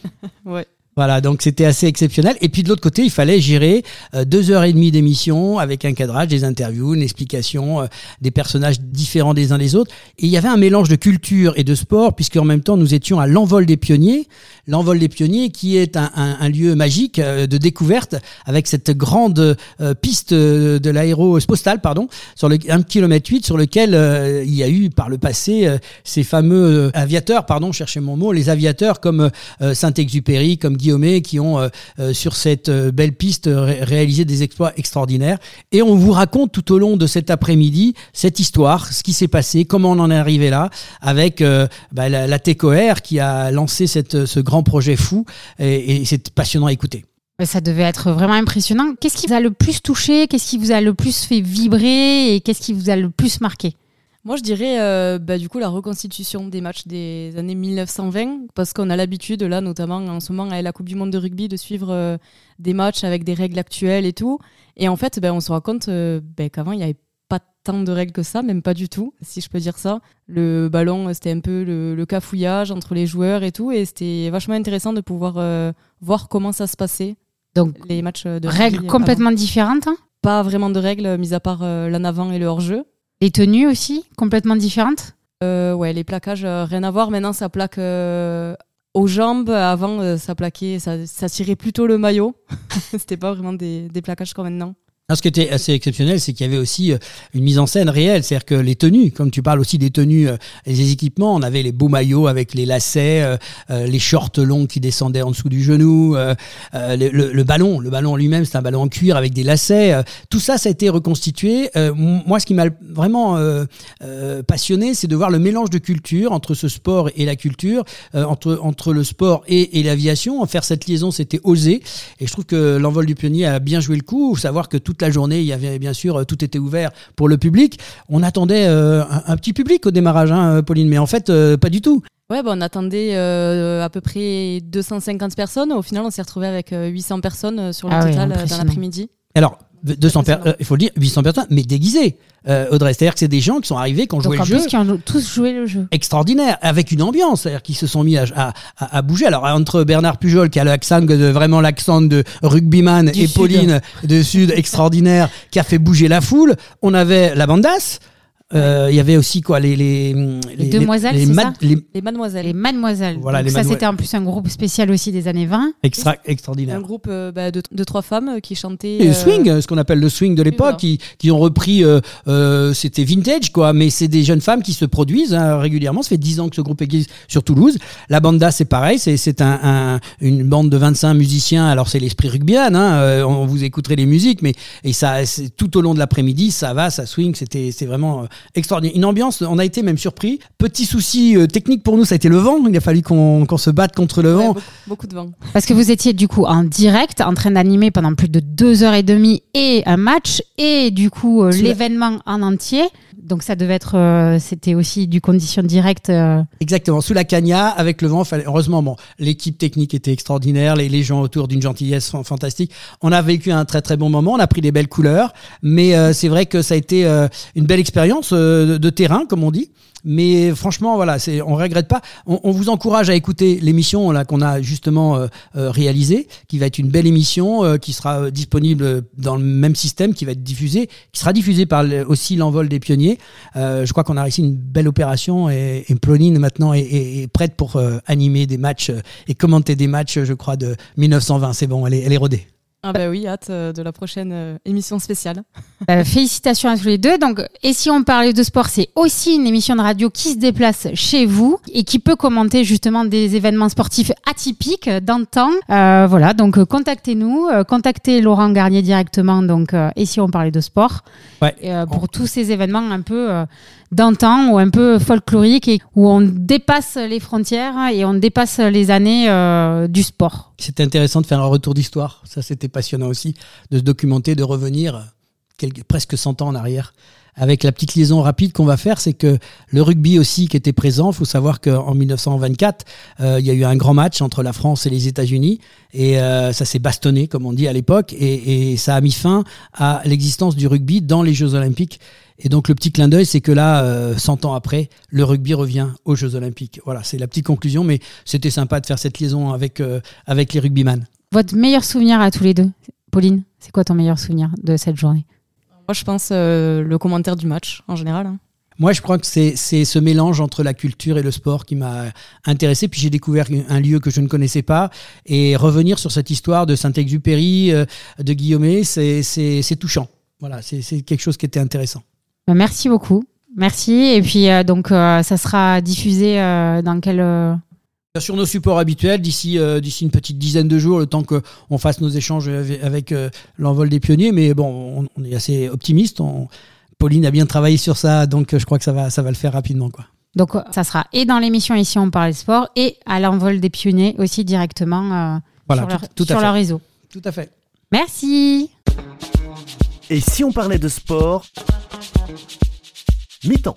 Ouais. Voilà, donc c'était assez exceptionnel. Et puis de l'autre côté, il fallait gérer euh, deux heures et demie d'émission avec un cadrage, des interviews, une explication, euh, des personnages différents des uns des autres. Et il y avait un mélange de culture et de sport, puisque en même temps, nous étions à l'envol des pionniers. L'envol des pionniers, qui est un, lieu magique euh, de découverte, avec cette grande euh, piste euh, de l'aérospostale, pardon, sur le 1 km 8, sur lequel il y a eu par le passé ces fameux aviateurs, pardon, cherchez mon mot, les aviateurs comme Saint-Exupéry, comme Guillaumet, qui ont sur cette belle piste ré- réalisé des exploits extraordinaires. Et on vous raconte tout au long de cet après-midi cette histoire, ce qui s'est passé, comment on en est arrivé là, avec bah, la, la TECOR qui a lancé cette, ce grand projet fou, et, et c'est passionnant à écouter. Ça devait être vraiment impressionnant. Qu'est-ce qui vous a le plus touché? Qu'est-ce qui vous a le plus fait vibrer? Et qu'est-ce qui vous a le plus marqué? Moi, je dirais euh, bah, du coup la reconstitution des matchs des années 1920, parce qu'on a l'habitude, là, notamment en ce moment, avec la Coupe du Monde de rugby, de suivre euh, des matchs avec des règles actuelles et tout. Et en fait, ben, on se rend compte euh, ben, qu'avant, il n'y avait pas tant de règles que ça, même pas du tout, si je peux dire ça. Le ballon, c'était un peu le, le cafouillage entre les joueurs et tout, et c'était vachement intéressant de pouvoir euh, voir comment ça se passait, Donc, les matchs de règles avant. complètement différentes. hein Pas vraiment de règles, mis à part euh, l'en avant et le hors-jeu. Les tenues aussi, complètement différentes. Euh, ouais, les plaquages, euh, rien à voir. Maintenant, ça plaque aux jambes. Avant, ça plaquait, ça, ça tirait plutôt le maillot. C'était pas vraiment des, des plaquages comme maintenant. Alors, ce qui était assez exceptionnel, c'est qu'il y avait aussi euh, une mise en scène réelle, c'est-à-dire que les tenues, comme tu parles aussi des tenues, euh, les équipements, on avait les beaux maillots avec les lacets, euh, euh, les shorts longs qui descendaient en dessous du genou, euh, euh, le, le- le ballon, le ballon lui-même, c'est un ballon en cuir avec des lacets. euh, tout ça, ça a été reconstitué. Euh, moi, ce qui m'a vraiment euh, euh, passionné, c'est de voir le mélange de culture entre ce sport et la culture, euh, entre entre le sport et, l'aviation. En faire cette liaison, c'était osé. Et je trouve que l'envol du pionnier a bien joué le coup. Savoir que toute la journée, il y avait bien sûr euh, tout était ouvert pour le public. On attendait euh, un, un petit public au démarrage, hein, Pauline, mais en fait, euh, pas du tout. Ouais, bah, on attendait euh, à peu près 250 personnes. Au final, on s'est retrouvé avec euh, 800 personnes euh, sur le Ah total euh, dans l'après-midi. Alors, 200 per- Impressionnant. euh, il faut le dire, 800 personnes, mais déguisées. Euh, Audrey, c'est-à-dire que c'est des gens qui sont arrivés, qui ont joué le jeu. qui ont tous joué le jeu. extraordinaire, avec une ambiance, c'est-à-dire qu'ils se sont mis à, à- à- à bouger. Alors entre Bernard Pujol qui a l'accent de vraiment l'accent de rugbyman Du et Sud. Pauline de Sud extraordinaire qui a fait bouger la foule, on avait la bandasse. Euh, Il y avait aussi quoi les les, Les demoiselles, les, c'est mad- ça les Les mademoiselles. Les Mademoiselles. Voilà, Donc les ça, Mademoiselles. c'était en plus un groupe spécial aussi des années 20. extra Un extraordinaire. groupe euh, bah, de, de trois femmes euh, qui chantaient. Et le euh, swing, ce qu'on appelle le swing de l'époque, voilà. qui, qui ont repris, euh, euh, c'était vintage quoi, mais c'est des jeunes femmes qui se produisent hein, régulièrement. Ça fait 10 ans que ce groupe existe sur Toulouse. La banda, c'est pareil, c'est c'est un, un- une bande de 25 musiciens. Alors c'est l'esprit rugbyan, hein, euh, on vous écouterez les musiques, mais et ça, c'est tout au long de l'après-midi, ça va, ça swing. C'était c'est vraiment euh, extraordinaire. Une ambiance, on a été même surpris. Petit souci euh, technique pour nous, ça a été le vent. Il a fallu qu'on qu'on se batte contre le Ouais, vent. beaucoup, beaucoup de vent. Parce que vous étiez du coup en direct, en train d'animer pendant plus de deux heures et demie et un match et du coup euh, l'événement en entier. Donc ça devait être, euh, c'était aussi du condition directe. euh, Exactement, sous la cagna, avec le vent. Heureusement, bon, l'équipe technique était extraordinaire, les, gens autour d'une gentillesse fan- fantastique. On a vécu un très très bon moment, on a pris des belles couleurs, mais euh, c'est vrai que ça a été euh, une belle expérience euh, de terrain, comme on dit. Mais franchement, voilà, c'est, on regrette pas. On, on vous encourage à écouter l'émission là qu'on a justement euh, euh, réalisée, qui va être une belle émission, euh, qui sera euh, disponible dans le même système, qui va être diffusée, qui sera diffusée par aussi l'envol des pionniers. Euh, je crois qu'on a réussi une belle opération et, et Pauline maintenant est, est- est prête pour euh, animer des matchs et commenter des matchs, je crois, de 1920. C'est bon, elle est, elle est rodée. Ah bah oui, hâte euh, de la prochaine euh, émission spéciale. bah, félicitations à tous les deux. Donc, et si on parlait de sport, c'est aussi une émission de radio qui se déplace chez vous et qui peut commenter justement des événements sportifs atypiques d'antan. Euh, voilà, donc contactez-nous, contactez Laurent Garnier directement. Donc, euh, et si on parlait de sport, Ouais. Et, euh, pour tous ces événements un peu euh, d'antan ou un peu folkloriques et où on dépasse les frontières et on dépasse les années euh, du sport. C'était intéressant de faire un retour d'histoire. Ça, c'était passionnant aussi, de se documenter, de revenir presque 100 ans en arrière. Avec la petite liaison rapide qu'on va faire, c'est que le rugby aussi qui était présent, il faut savoir qu'en 1924, euh, il y a eu un grand match entre la France et les États-Unis, et euh, ça s'est bastonné, comme on dit à l'époque, et, et ça a mis fin à l'existence du rugby dans les Jeux Olympiques. Et donc le petit clin d'œil, c'est que là, euh, 100 ans après, le rugby revient aux Jeux Olympiques. Voilà, c'est la petite conclusion, mais c'était sympa de faire cette liaison avec, euh, avec les rugbyman. Votre meilleur souvenir à tous les deux, Pauline, c'est quoi ton meilleur souvenir de cette journée? Moi, je pense euh, le commentaire du match en général. hein. Moi, je crois que c'est c'est ce mélange entre la culture et le sport qui m'a intéressé. Puis j'ai découvert un lieu que je ne connaissais pas. Et revenir sur cette histoire de Saint-Exupéry, euh, de Guillaumet, c'est touchant. Voilà, c'est c'est quelque chose qui était intéressant. Bah, Merci beaucoup. Merci. Et puis, euh, donc, euh, ça sera diffusé euh, dans quel. Sur nos supports habituels, d'ici euh, d'ici une petite dizaine de jours, le temps qu'on fasse nos échanges avec, avec, euh, l'envol des pionniers. Mais bon, on, on est assez optimiste. On- Pauline a bien travaillé sur ça, donc euh, je crois que ça va, ça va le faire rapidement. Quoi. Donc, ça sera et dans l'émission Ici on parle sport et à l'envol des pionniers aussi directement euh, Voilà, sur, tout- leur, tout sur leur réseau. Tout à fait. Merci. Et si on parlait de sport? Mi-temps.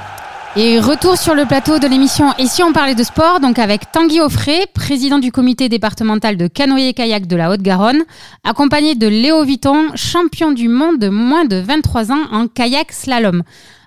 Et retour sur le plateau de l'émission Et si on parlait de sport, donc avec Tanguy Offray, président du comité départemental de canoë-kayak de la Haute-Garonne, accompagné de Léo Vuitton, champion du monde de moins de 23 ans en kayak slalom.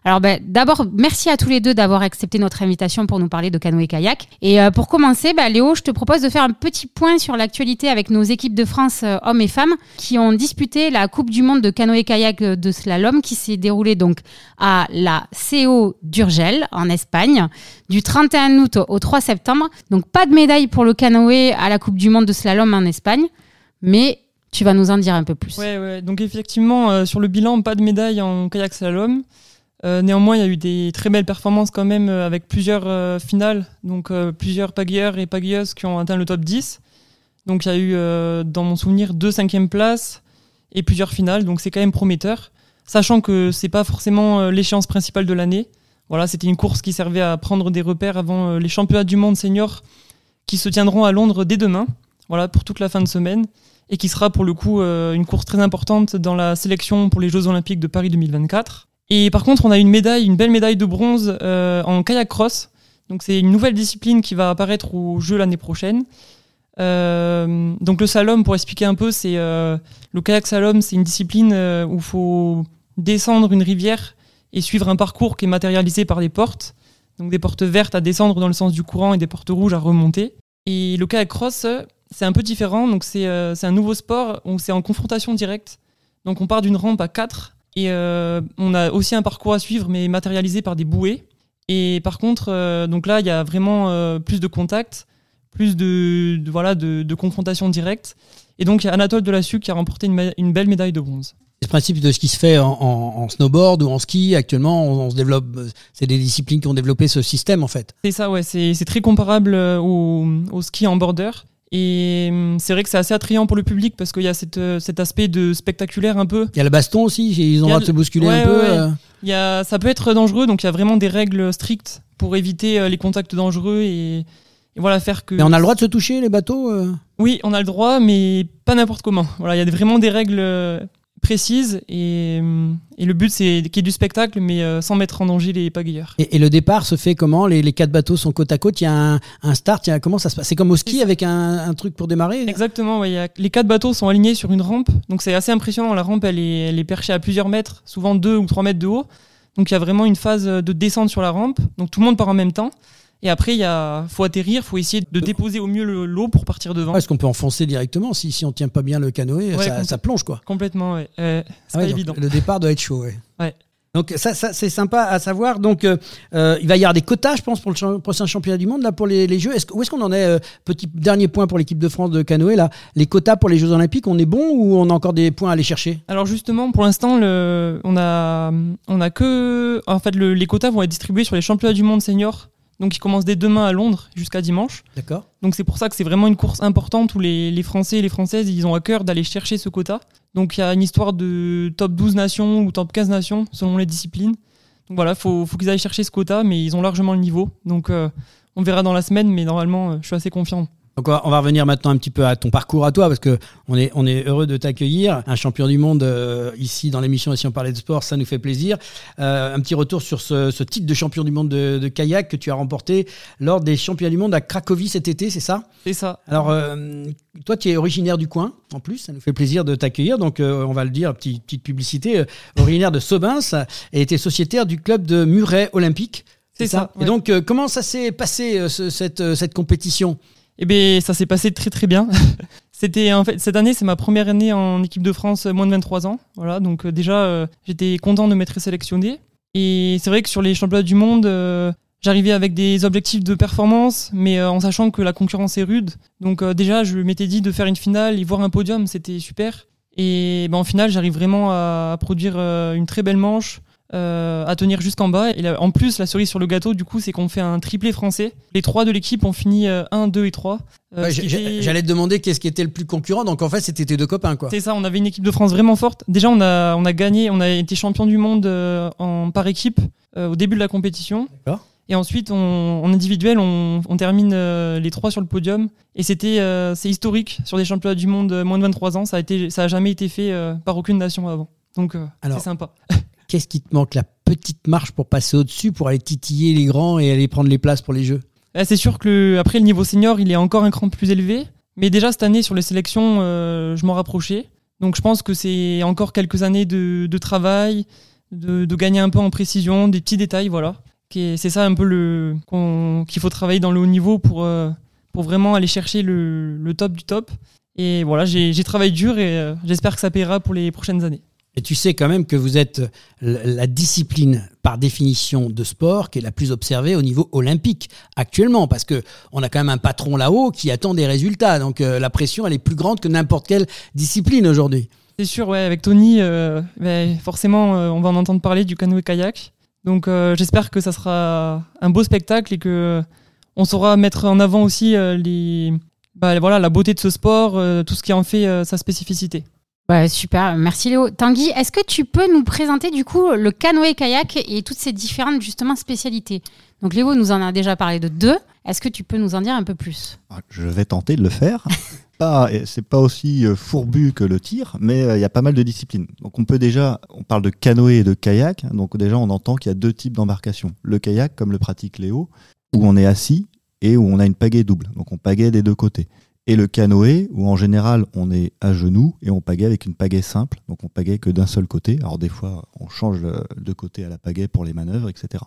Alors ben, d'abord, merci à tous les deux d'avoir accepté notre invitation pour nous parler de canoë-kayak. Et euh, pour commencer, ben, Léo, je te propose de faire un petit point sur l'actualité avec nos équipes de France euh, hommes et femmes qui ont disputé la Coupe du monde de canoë-kayak euh, de slalom qui s'est déroulée donc à la CO d'Urgel en Espagne du 31 août au 3 septembre. Donc pas de médaille pour le canoë à la Coupe du monde de slalom en Espagne, mais tu vas nous en dire un peu plus. Ouais, ouais. Donc effectivement, sur le bilan, pas de médaille en kayak slalom. Euh, néanmoins, il y a eu des très belles performances quand même euh, avec plusieurs euh, finales, donc plusieurs pagayeurs et pagayeuses qui ont atteint le top 10. Donc il y a eu, dans mon souvenir, deux cinquièmes places et plusieurs finales, donc c'est quand même prometteur. Sachant que c'est pas forcément l'échéance principale de l'année. Voilà, c'était une course qui servait à prendre des repères avant les championnats du monde senior qui se tiendront à Londres dès demain. Voilà, pour toute la fin de semaine. et qui sera pour le coup une course très importante dans la sélection pour les Jeux Olympiques de Paris 2024. Et par contre, on a une médaille, une belle médaille de bronze en kayak cross. Donc c'est une nouvelle discipline qui va apparaître aux Jeux l'année prochaine. Euh, donc le slalom, pour expliquer un peu, c'est euh, le kayak slalom, c'est une discipline euh, où il faut descendre une rivière et suivre un parcours qui est matérialisé par des portes, donc des portes vertes à descendre dans le sens du courant et des portes rouges à remonter. Et le kayak cross, c'est un peu différent, donc c'est un nouveau sport où c'est en confrontation directe. Donc on part d'une rampe à 4 et on a aussi un parcours à suivre mais matérialisé par des bouées. Et par contre, donc là, il y a vraiment plus de contact plus de, voilà, de, confrontation directe. Et donc, il y a Anatole Delassu qui a remporté une, belle médaille de bronze. Le principe de ce qui se fait en, snowboard ou en ski actuellement. On, se développe, c'est des disciplines qui ont développé ce système en fait. C'est ça, ouais. C'est très comparable euh, au, au, ski en border. Et hum, c'est vrai que c'est assez attrayant pour le public parce qu'il y a cette, euh, cet aspect de spectaculaire un peu. Il y a le baston aussi, ils ont le droit de se bousculer un peu. Euh. Il y a, ça peut être dangereux, donc il y a vraiment des règles strictes pour éviter les contacts dangereux et, voilà, faire que. Mais on a le droit de se toucher les bateaux euh? Oui, on a le droit, mais pas n'importe comment. Voilà, il y a vraiment des règles euh, précises et, euh, et le but c'est qu'il y ait du spectacle, mais sans mettre en danger les pagayeurs. Et, le départ se fait comment? Les, les, quatre bateaux sont côte à côte. Il y a un, start. Il y a, comment ça se passe? C'est comme au ski avec un, un, truc pour démarrer? Exactement. Ouais, y a, les quatre bateaux sont alignés sur une rampe, donc c'est assez impressionnant. La rampe, elle est, elle est perchée à plusieurs mètres, souvent deux ou trois mètres de haut. Donc il y a vraiment une phase de descente sur la rampe. Donc tout le monde part en même temps. Et après, il y a, faut atterrir, faut essayer de déposer au mieux l'eau pour partir devant. Est-ce qu'on peut enfoncer directement si, si on tient pas bien le canoë, ça, plonge quoi. Complètement, ouais. c'est ah pas évident. Le départ doit être chaud, ouais. Donc ça, ça c'est sympa à savoir. Donc euh, euh, il va y avoir des quotas, je pense, pour le prochain championnat du monde là pour les, les Jeux. Où est-ce qu'on en est euh, Petit dernier point pour l'équipe de France de canoë là? Les quotas pour les Jeux Olympiques, on est bon ou on a encore des points à aller chercher? Alors justement, pour l'instant, on a, on a que, en fait, les quotas vont être distribués sur les championnats du monde senior donc il commence dès demain à Londres jusqu'à dimanche. D'accord. Donc c'est pour ça que c'est vraiment une course importante où les, Français et les Françaises, ils ont à cœur d'aller chercher ce quota. Donc il y a une histoire de top 12 nations ou top 15 nations selon les disciplines. Donc voilà, il faut, qu'ils aillent chercher ce quota, mais ils ont largement le niveau. Donc euh, on verra dans la semaine, mais normalement, euh, je suis assez confiant. Donc on va revenir maintenant un petit peu à ton parcours à toi parce que on est on est heureux de t'accueillir, un champion du monde euh, ici dans l'émission et si on parlait de sport, ça nous fait plaisir. Euh, un petit retour sur ce, ce, titre de champion du monde de, kayak que tu as remporté lors des championnats du monde à Cracovie cet été, c'est ça? C'est ça. Alors euh, toi tu es originaire du coin en plus, ça nous fait plaisir de t'accueillir. Donc on va le dire, petite, petite publicité, originaire de Sobins et était sociétaire du club de Muret Olympique. C'est ça? Et donc comment ça s'est passé cette cette compétition? Eh bien, ça s'est passé très très bien. C'était en fait cette année, c'est ma première année en équipe de France moins de 23 ans. Voilà, donc euh, déjà euh, j'étais content de m'être sélectionné. Et c'est vrai que sur les championnats du monde, euh, j'arrivais avec des objectifs de performance, mais en sachant que la concurrence est rude. Donc déjà, je m'étais dit de faire une finale et voir un podium, c'était super. Et ben, en finale, j'arrive vraiment à produire une très belle manche. Euh, à tenir jusqu'en bas. Et en plus, la cerise sur le gâteau, du coup, c'est qu'on fait un triplé français. Les trois de l'équipe ont fini 1, 2 et 3. Euh, j'allais te demander qu'est-ce qui était le plus concurrent. Donc en fait, c'était tes deux copains, quoi. C'est ça. On avait une équipe de France vraiment forte. Déjà, on a, on a gagné, on a été champion du monde euh, en par équipe au début de la compétition. Et ensuite, en individuel, on, termine les trois sur le podium. Et c'était, c'est historique sur des championnats du monde moins de 23 ans. Ça a été, ça a jamais été fait par aucune nation avant. Donc, c'est sympa. Qu'est-ce qui te manque La petite marche pour passer au-dessus, pour aller titiller les grands et aller prendre les places pour les jeux ah, C'est sûr que après le niveau senior, il est encore un cran plus élevé. Mais déjà cette année sur les sélections, euh, je m'en rapprochais. Donc je pense que c'est encore quelques années de, travail, de, gagner un peu en précision, des petits détails, voilà. C'est ça un peu qu'il faut travailler dans le haut niveau pour, euh, pour vraiment aller chercher le, le top du top. Et voilà, j'ai travaillé dur et euh, j'espère que ça paiera pour les prochaines années. Et tu sais quand même que vous êtes la discipline par définition de sport qui est la plus observée au niveau olympique actuellement, parce que on a quand même un patron là-haut qui attend des résultats. Donc euh, la pression, elle est plus grande que n'importe quelle discipline aujourd'hui. C'est sûr, ouais. Avec Tony, euh, ben, forcément, euh, on va en entendre parler du canoë-kayak. Donc j'espère que ça sera un beau spectacle et que on saura mettre en avant aussi les, bah, voilà, la beauté de ce sport, tout ce qui en fait sa spécificité. Bah, super, merci Léo. Tanguy, est-ce que tu peux nous présenter du coup le canoë-kayak et toutes ces différentes justement spécialités? Donc Léo nous en a déjà parlé de deux. Est-ce que tu peux nous en dire un peu plus? Ah, Je vais tenter de le faire. pas, c'est pas aussi euh, fourbu que le tir, mais euh, il y a pas mal de disciplines. Donc on peut déjà, on parle de canoë et de kayak, donc déjà on entend qu'il y a deux types d'embarcation. Le kayak, comme le pratique Léo, où on est assis et où on a une pagaie double. Donc on pagaie des deux côtés. Et le canoë, où en général on est à genoux et on pagaie avec une pagaie simple, donc on pagaie que d'un seul côté. Alors des fois on change de côté à la pagaie pour les manœuvres, etc.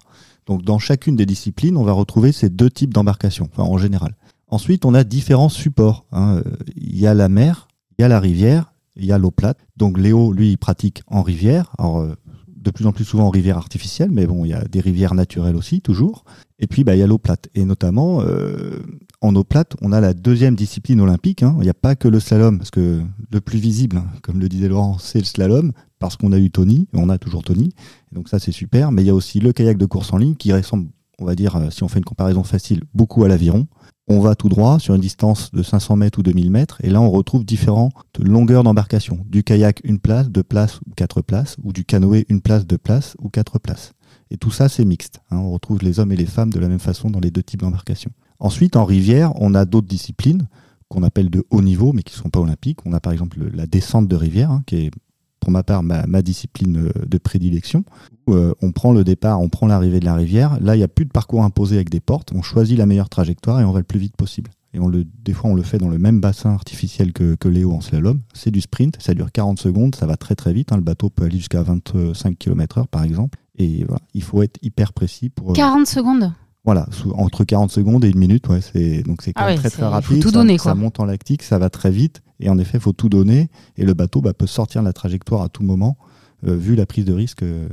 Donc dans chacune des disciplines, on va retrouver ces deux types d'embarcation, enfin en général. Ensuite, on a différents supports. Hein. Il y a la mer, il y a la rivière, il y a l'eau plate. Donc Léo, lui, il pratique en rivière. Euh, de plus en plus souvent en rivière artificielle, mais bon, il y a des rivières naturelles aussi, toujours. Et puis, bah, il y a l'eau plate. Et notamment, euh, en eau plate, on a la deuxième discipline olympique. Hein. Il n'y a pas que le slalom, parce que le plus visible, comme le disait Laurent, c'est le slalom, parce qu'on a eu Tony, on a toujours Tony. Donc ça, c'est super. Mais il y a aussi le kayak de course en ligne, qui ressemble, on va dire, euh, si on fait une comparaison facile, beaucoup à l'aviron on va tout droit sur une distance de 500 mètres ou 2000 mètres, et là on retrouve différentes longueurs d'embarcation. Du kayak une place, deux places ou quatre places, ou du canoë une place, deux places ou quatre places. Et tout ça c'est mixte. Hein. On retrouve les hommes et les femmes de la même façon dans les deux types d'embarcation. Ensuite, en rivière, on a d'autres disciplines qu'on appelle de haut niveau, mais qui ne sont pas olympiques. On a par exemple la descente de rivière, hein, qui est pour ma part ma, discipline euh, de prédilection. Euh, on prend le départ, on prend l'arrivée de la rivière. Là, il n'y a plus de parcours imposé avec des portes. On choisit la meilleure trajectoire et on va le plus vite possible. Et on le, des fois, on le fait dans le même bassin artificiel que, que Léo en slalom. C'est du sprint, ça dure 40 secondes, ça va très très vite. Hein. Le bateau peut aller jusqu'à 25 km/h par exemple. Et voilà, il faut être hyper précis pour. 40 euh, secondes voilà, entre 40 secondes et une minute, ouais, c'est donc c'est ah très très rapide. Tout ça, donner, ça monte en lactique, ça va très vite et en effet, il faut tout donner et le bateau bah, peut sortir de la trajectoire à tout moment euh, vu la prise de risque euh,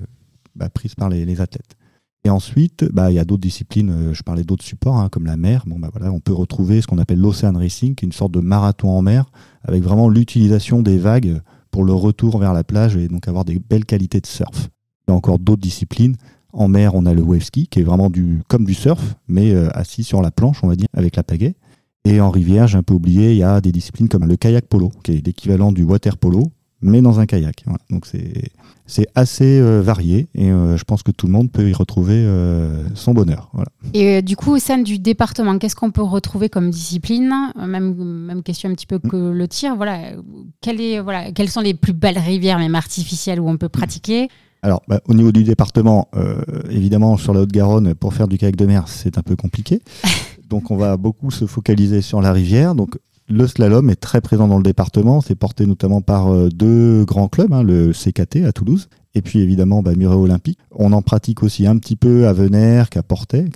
bah, prise par les, athlètes. Et ensuite, bah, il y a d'autres disciplines, euh, je parlais d'autres supports, hein, comme la mer. Bon, voilà, on peut retrouver ce qu'on appelle l'Ocean Racing, qui est une sorte de marathon en mer, avec vraiment l'utilisation des vagues pour le retour vers la plage et donc avoir des belles qualités de surf. Il y a encore d'autres disciplines en mer, on a le wave ski, qui est vraiment comme du surf, mais assis sur la planche, on va dire, avec la pagaie. Et en rivière, j'ai un peu oublié, il y a des disciplines comme le kayak polo, qui est l'équivalent du water polo, mais dans un kayak. Donc c'est assez euh, varié et euh, je pense que tout le monde peut y retrouver son bonheur. Et du coup, au sein du département, qu'est-ce qu'on peut retrouver comme discipline? Même, même question un petit peu que le tir. Voilà, quelle est, voilà, quelles sont les plus belles rivières, même artificielles, où on peut pratiquer? Alors, bah, au niveau du département, euh, évidemment, sur la Haute-Garonne, pour faire du kayak de mer, c'est un peu compliqué. Donc, on va beaucoup se focaliser sur la rivière. Donc, le slalom est très présent dans le département. C'est porté notamment par euh, deux grands clubs, hein, le CKT à Toulouse, et puis évidemment bah, Muret Olympique. On en pratique aussi un petit peu à Venère, qu'à Portet.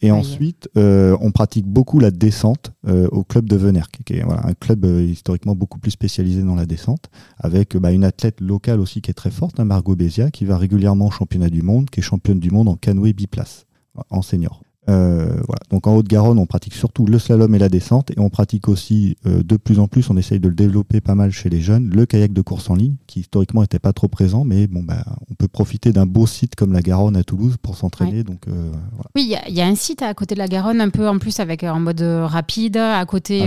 Et ensuite, euh, on pratique beaucoup la descente euh, au club de Venerk, qui est un club euh, historiquement beaucoup plus spécialisé dans la descente, avec bah, une athlète locale aussi qui est très forte, hein, Margot Bézia, qui va régulièrement au championnat du monde, qui est championne du monde en canoë biplace, en senior. Euh, voilà. Donc en Haute-Garonne, on pratique surtout le slalom et la descente, et on pratique aussi euh, de plus en plus, on essaye de le développer pas mal chez les jeunes, le kayak de course en ligne, qui historiquement n'était pas trop présent, mais bon, bah, on peut profiter d'un beau site comme la Garonne à Toulouse pour s'entraîner. Donc, euh, Oui, il y, a un site à côté de la Garonne, un peu en plus avec en mode rapide, à côté.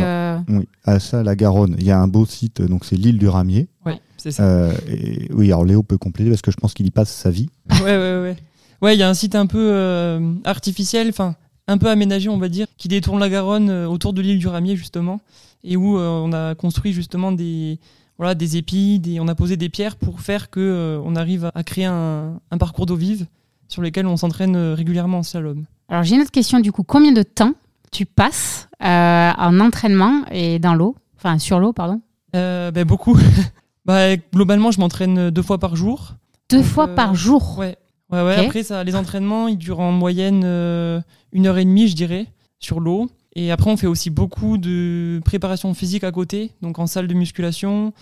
oui, à ça, la Garonne, il y a un beau site, donc c'est l'île du Ramier. Oui, c'est ça. et, oui, alors Léo peut compléter parce que je pense qu'il y passe sa vie. ouais, ouais, ouais. Ouais, il y a un site un peu euh, artificiel, enfin un peu aménagé, on va dire, qui détourne la Garonne euh, autour de l'île du Ramier justement, et où euh, on a construit justement des voilà des épis, on a posé des pierres pour faire que on arrive à créer un, parcours d'eau vive sur lesquels on s'entraîne régulièrement en slalom. Alors j'ai une autre question du coup, combien de temps tu passes en entraînement et dans l'eau, enfin sur l'eau pardon? Ben, beaucoup. bah, globalement, je m'entraîne deux fois par jour. Deux fois par jour? Ouais, Ouais, ouais. Après, ça, les entraînements, ils durent en moyenne euh, une heure et demie, je dirais, sur l'eau. Et après, on fait aussi beaucoup de préparation physique à côté, donc en salle de musculation,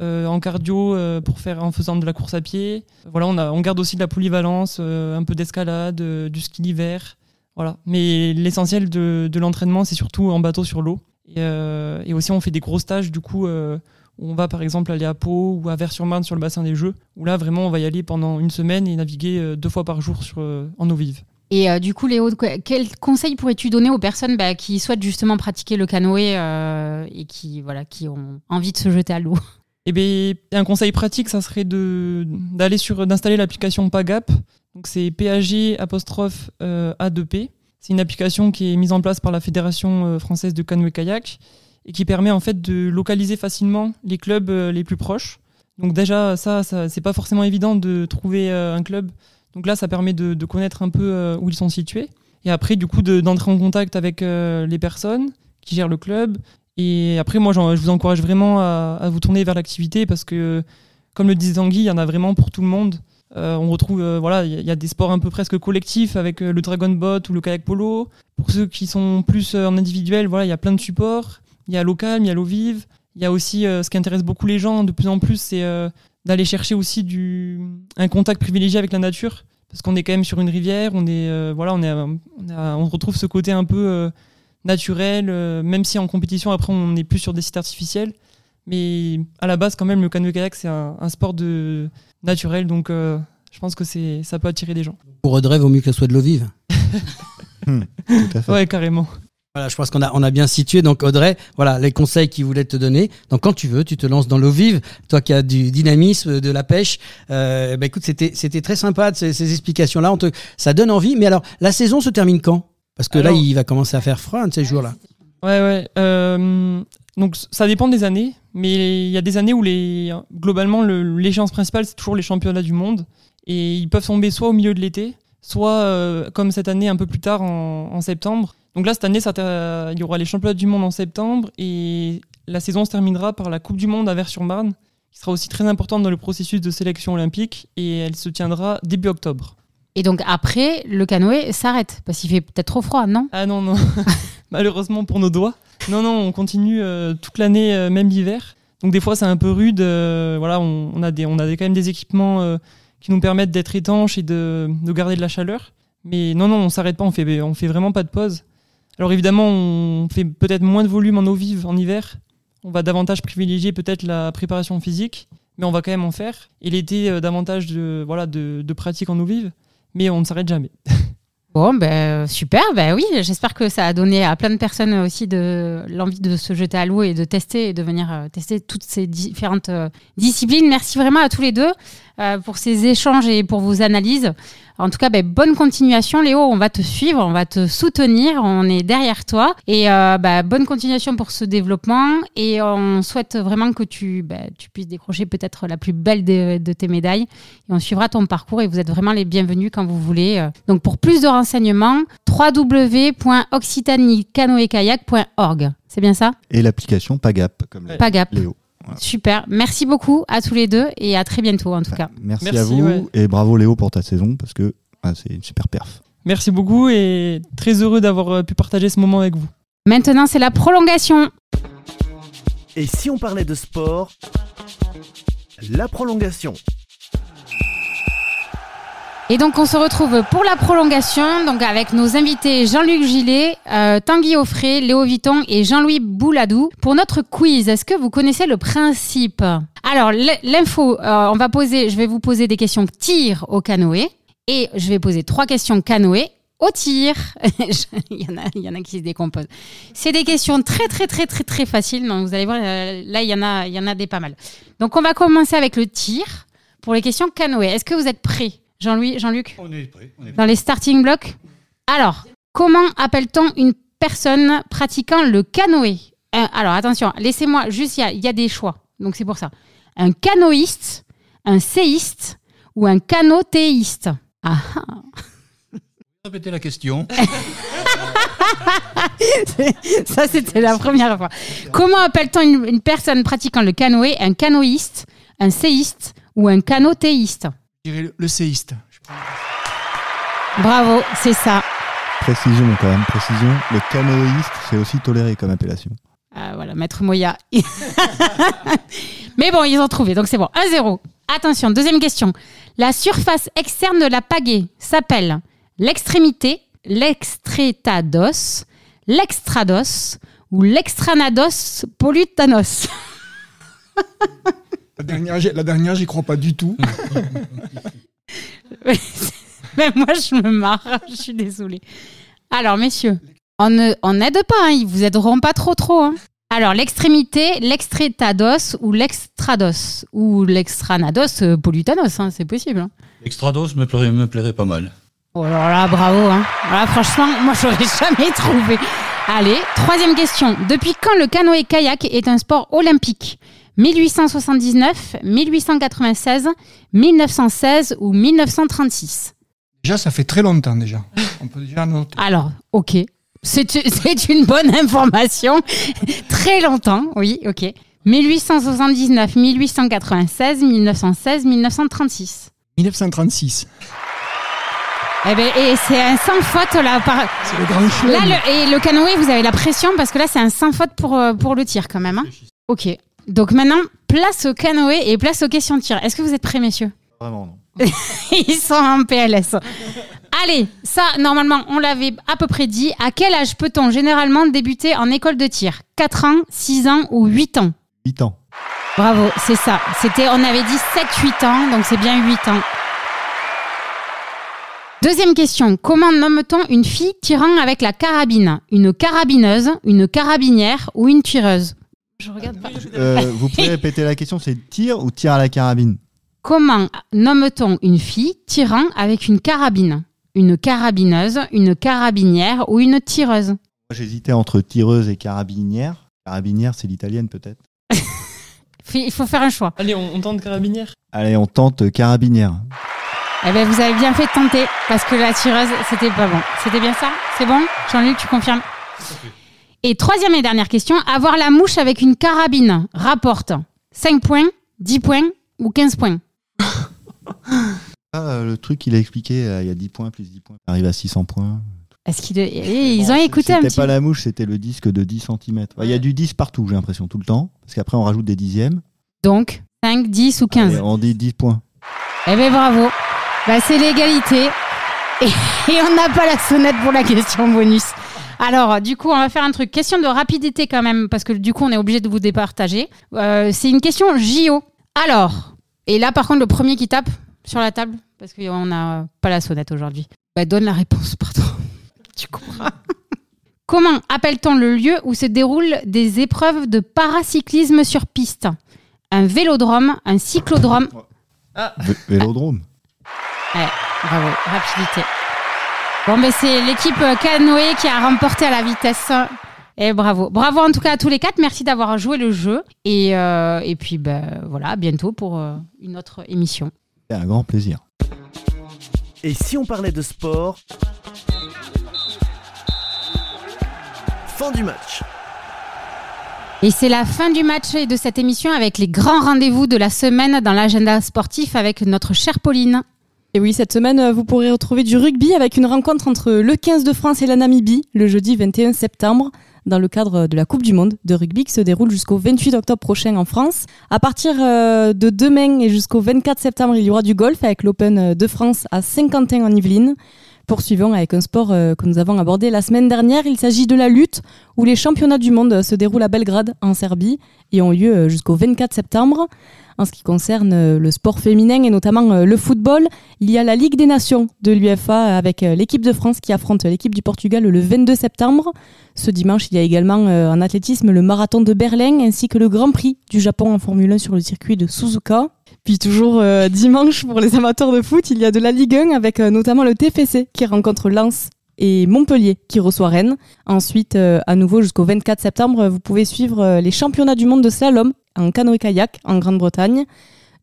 euh, en cardio euh, pour faire en faisant de la course à pied. Voilà, on, a, on garde aussi de la polyvalence, un peu d'escalade, du ski d'hiver. Voilà. Mais l'essentiel de, de l'entraînement, c'est surtout en bateau sur l'eau. Et, et, aussi, on fait des gros stages, du coup, on va par exemple aller à Pau ou à Vers-sur-Marne sur le bassin des Jeux, où là vraiment on va y aller pendant une semaine et naviguer euh, deux fois par jour sur, euh, en eau vive. Et euh, du coup, Léo, quel conseil pourrais-tu donner aux personnes bah, qui souhaitent justement pratiquer le canoë et qui, voilà, qui ont envie de se jeter à l'eau? Eh bien, un conseil pratique, ça serait d'aller sur d'installer l'application PAGAP. Donc c'est PAG apostrophe A2P. C'est une application qui est mise en place par la Fédération française de canoë kayak et qui permet en fait de localiser facilement les clubs euh, les plus proches. Donc déjà, ça, ça c'est pas forcément évident de trouver euh, un club. Donc là, ça permet de, connaître un peu euh, où ils sont situés. Et après, du coup, de- d'entrer en contact avec les personnes qui gèrent le club. Et après, moi, je vous encourage vraiment à, vous tourner vers l'activité parce que, comme le disait Tanguy, il y en a vraiment pour tout le monde. On retrouve, voilà, il y, a- des sports un peu presque collectifs avec le dragon boat ou le kayak polo. Pour ceux qui sont plus en individuel, voilà, il y a plein de supports. Il y a l'eau calme, il y a l'eau vive. Il y a aussi euh, ce qui intéresse beaucoup les gens de plus en plus, c'est euh, d'aller chercher aussi du, un contact privilégié avec la nature. Parce qu'on est quand même sur une rivière, on, est, euh, voilà, on, est, on, a- on retrouve ce côté un peu euh, naturel, euh, même si en compétition, après, on n'est plus sur des sites artificiels. Mais à la base, quand même, le canoë-kayak, c'est un, un sport de, naturel, donc euh, je pense que c'est, ça peut attirer des gens. Pour Audrey, vaut mieux que ce soit de l'eau vive. Tout à fait. Ouais, carrément. Voilà, je pense qu'on a, on a bien situé. Donc, Audrey, voilà les conseils qu'il voulait te donner. Donc, quand tu veux, tu te lances dans l'eau vive. Toi qui as du dynamisme, de la pêche. Euh, bah, écoute, c'était, c'était très sympa de ces, ces explications-là. On te, ça donne envie. Mais alors, la saison se termine quand? Parce que là, il va commencer à faire froid un de ces jours-là. Ouais, ouais. euh, donc ça dépend des années, mais il y a des années où les, globalement le- l'échéance principale c'est toujours les championnats du monde et ils peuvent tomber soit au milieu de l'été, soit euh, comme cette année un peu plus tard en, en septembre. Donc là cette année ça il y aura les championnats du monde en septembre et la saison se terminera par la Coupe du Monde à Vers-sur-Marne qui sera aussi très importante dans le processus de sélection olympique et elle se tiendra début octobre. Et donc après, le canoë s'arrête parce qu'il fait peut-être trop froid, non? Ah non, non. Malheureusement pour nos doigts. Non, non, on continue euh, toute l'année, euh, même l'hiver. Donc des fois, c'est un peu rude. euh, voilà, on, on a, des, on a des- quand même des équipements qui nous permettent d'être étanches et de, de garder de la chaleur. Mais non, non, on s'arrête pas. On fait, on fait vraiment pas de pause. Alors évidemment, on fait peut-être moins de volume en eau vive en hiver. On va davantage privilégier peut-être la préparation physique, mais on va quand même en faire. Et l'été, euh, davantage de, voilà, de, de pratique en eau vive. Mais on ne s'arrête jamais. Bon, ben super, ben oui, j'espère que ça a donné à plein de personnes aussi de l'envie de se jeter à l'eau et de tester et de venir euh, tester toutes ces différentes euh, disciplines. Merci vraiment à tous les deux euh, pour ces échanges et pour vos analyses. En tout cas, ben, bonne continuation, Léo. On va te suivre, on va te soutenir, on est derrière toi. Et euh, ben, bonne continuation pour ce développement. Et on souhaite vraiment que tu, ben, tu puisses décrocher peut-être la plus belle de, de tes médailles. Et on suivra ton parcours et vous êtes vraiment les bienvenus quand vous voulez. Euh, Donc pour plus de renseignements, www.occitaniecanoekayak.org. C'est bien ça? Et l'application Pagap, comme l'a Pagap. Léo. Voilà. Super. Merci beaucoup à tous les deux et à très bientôt en tout cas. Merci, Merci, à vous ouais. et bravo Léo pour ta saison parce que ah, c'est une super perf. Merci beaucoup et très heureux d'avoir euh, pu partager ce moment avec vous. Maintenant, c'est la prolongation. Et si on parlait de sport? La prolongation. Et donc, on se retrouve pour la prolongation, donc avec nos invités Jean-Luc Gillet, euh, Tanguy Offray, Léo Vitton et Jean-Louis Bouladou. Pour notre quiz, est-ce que vous connaissez le principe? Alors, l'info, euh, on va poser, je vais vous poser des questions tir au canoë et je vais poser trois questions canoë au tir. il, y en a, il y en a qui se décomposent. C'est des questions très, très, très, très, très faciles. Donc, vous allez voir, euh, là, il y en a, il y en a des pas mal. Donc, on va commencer avec le tir pour les questions canoë. Est-ce que vous êtes prêts? Jean-Louis, Jean-Luc On est prêt. On est Dans les starting blocks Alors, comment appelle-t-on une personne pratiquant le canoë Euh, Alors, attention, laissez-moi juste, il y a- il y, a des choix. Donc, c'est pour ça. Un canoïste, un séiste ou un canotéiste Ah, ah. Répétez la question. ça, c'était la première fois. Comment appelle-t-on une, une personne pratiquant le canoë? Un canoïste, un séiste ou un canotéiste Je dirais le- le séiste. Bravo, c'est ça. Précision quand même, précision. Le canoïste, c'est aussi toléré comme appellation. Ah, voilà, Maître Moya. Mais bon, ils ont trouvé, donc c'est bon. 1-0. Attention, deuxième question. La surface externe de la pagaie s'appelle l'extrémité, l'extrétados, l'extrados ou l'extranados polutanos. La dernière, la dernière, j'y crois pas du tout. Mais moi, je me marre. Je suis désolée. Alors, messieurs, on n'aide pas. Hein. Ils vous aideront pas trop, trop. hein. Alors, l'extrémité, l'extrétados ou l'extrados ou l'extranados euh, polutanos, hein, c'est possible. hein. Extrados me plairait, me plairait pas mal. Oh alors là, bravo. Hein. Voilà, franchement, moi, j'aurais jamais trouvé. Allez, troisième question. Depuis quand le canoë-kayak est un sport olympique? 1879, 1896, 1916 ou 1936 Déjà, ça fait très longtemps déjà. On peut déjà noter. Alors, ok. C'est une bonne information. Très longtemps, oui, ok. 1879, 1896, 1916, 1936. 1936. Eh ben, et c'est un sans faute là. Par... C'est le grand. Là, le, et le canoë, vous avez la pression parce que là, c'est un sans faute pour, euh, pour le tir quand même. hein. Ok. Donc maintenant, place au canoë et place aux questions de tir. Est-ce que vous êtes prêts, messieurs Vraiment, non. Ils sont en PLS. Allez, ça, normalement, on l'avait à peu près dit. À quel âge peut-on généralement débuter en école de tir 4 ans, 6 ans ou 8 ans 8 ans. Bravo, c'est ça. C'était, on avait dit 7-8 ans, donc c'est bien 8 ans. Deuxième question. Comment nomme-t-on une fille tirant avec la carabine? Une carabineuse, une carabinière ou une tireuse? Je regarde pas. Euh, vous pouvez répéter la question, c'est tir ou tir à la carabine Comment nomme-t-on une fille tirant avec une carabine? Une carabineuse, une carabinière ou une tireuse? Moi, J'hésitais entre tireuse et carabinière. Carabinière, c'est l'italienne peut-être. Il faut faire un choix. Allez, on, on tente carabinière. Allez, on tente carabinière. Eh ben, vous avez bien fait de tenter parce que la tireuse, c'était pas bon. C'était bien ça? C'est bon? Jean-Luc, tu confirmes? Et troisième et dernière question. Avoir la mouche avec une carabine rapporte 5 points, 10 points ou 15 points Ah, le truc qu'il a expliqué, euh, il y a 10 points plus 10 points. On arrive à 600 points. Est-ce qu'ils eh, ils Bon, ont écouté un C'était petit pas la mouche, c'était le disque de 10 cm. Il y a du 10 partout, j'ai l'impression, tout le temps. Parce qu'après, on rajoute des dixièmes. Donc, 5, 10 ou 15 Et on dit 10 points. Eh ben bravo. Bah, c'est l'égalité. Et, et on n'a pas la sonnette pour la question bonus. Alors, du coup, on va faire un truc. Question de rapidité quand même, parce que du coup, on est obligé de vous départager. Euh, c'est une question JO. Alors, et là, par contre, le premier qui tape sur la table, parce qu'on n'a pas la sonnette aujourd'hui, bah, donne la réponse, pardon. Tu comprends Comment appelle-t-on le lieu où se déroulent des épreuves de paracyclisme sur piste? Un vélodrome, un cyclodrome Vé- Vélodrome. Ouais, bravo, rapidité. Bon, mais c'est l'équipe euh, canoë qui a remporté à la vitesse. Et bravo. Bravo en tout cas à tous les quatre. Merci d'avoir joué le jeu. Et, euh, et puis, ben, voilà, à bientôt pour euh, une autre émission. C'est un grand plaisir. Et si on parlait de sport? Fin du match. Et c'est la fin du match et de cette émission avec les grands rendez-vous de la semaine dans l'agenda sportif avec notre chère Pauline. Et oui, cette semaine, euh, vous pourrez retrouver du rugby avec une rencontre entre le 15 de France et la Namibie le jeudi 21 septembre dans le cadre de la Coupe du Monde de rugby qui se déroule jusqu'au 28 octobre prochain en France. À partir euh, de demain et jusqu'au 24 septembre, il y aura du golf avec l'Open de France à Saint-Quentin en Yvelines. Poursuivons avec un sport euh, que nous avons abordé la semaine dernière. Il s'agit de la lutte où les championnats du monde se déroulent à Belgrade en Serbie et ont lieu euh, jusqu'au 24 septembre. En ce qui concerne euh, le sport féminin et notamment le football, il y a la Ligue des Nations de l'UFA avec l'équipe de France qui affronte l'équipe du Portugal le 22 septembre. Ce dimanche, il y a également en athlétisme le marathon de Berlin ainsi que le Grand Prix du Japon en Formule 1 sur le circuit de Suzuka. Puis toujours euh, dimanche pour les amateurs de foot, il y a de la Ligue 1 avec euh, notamment le TFC qui rencontre Lens et Montpellier qui reçoit Rennes. Ensuite, euh, à nouveau jusqu'au 24 septembre, vous pouvez suivre les championnats du monde de slalom en canoë-kayak en Grande-Bretagne.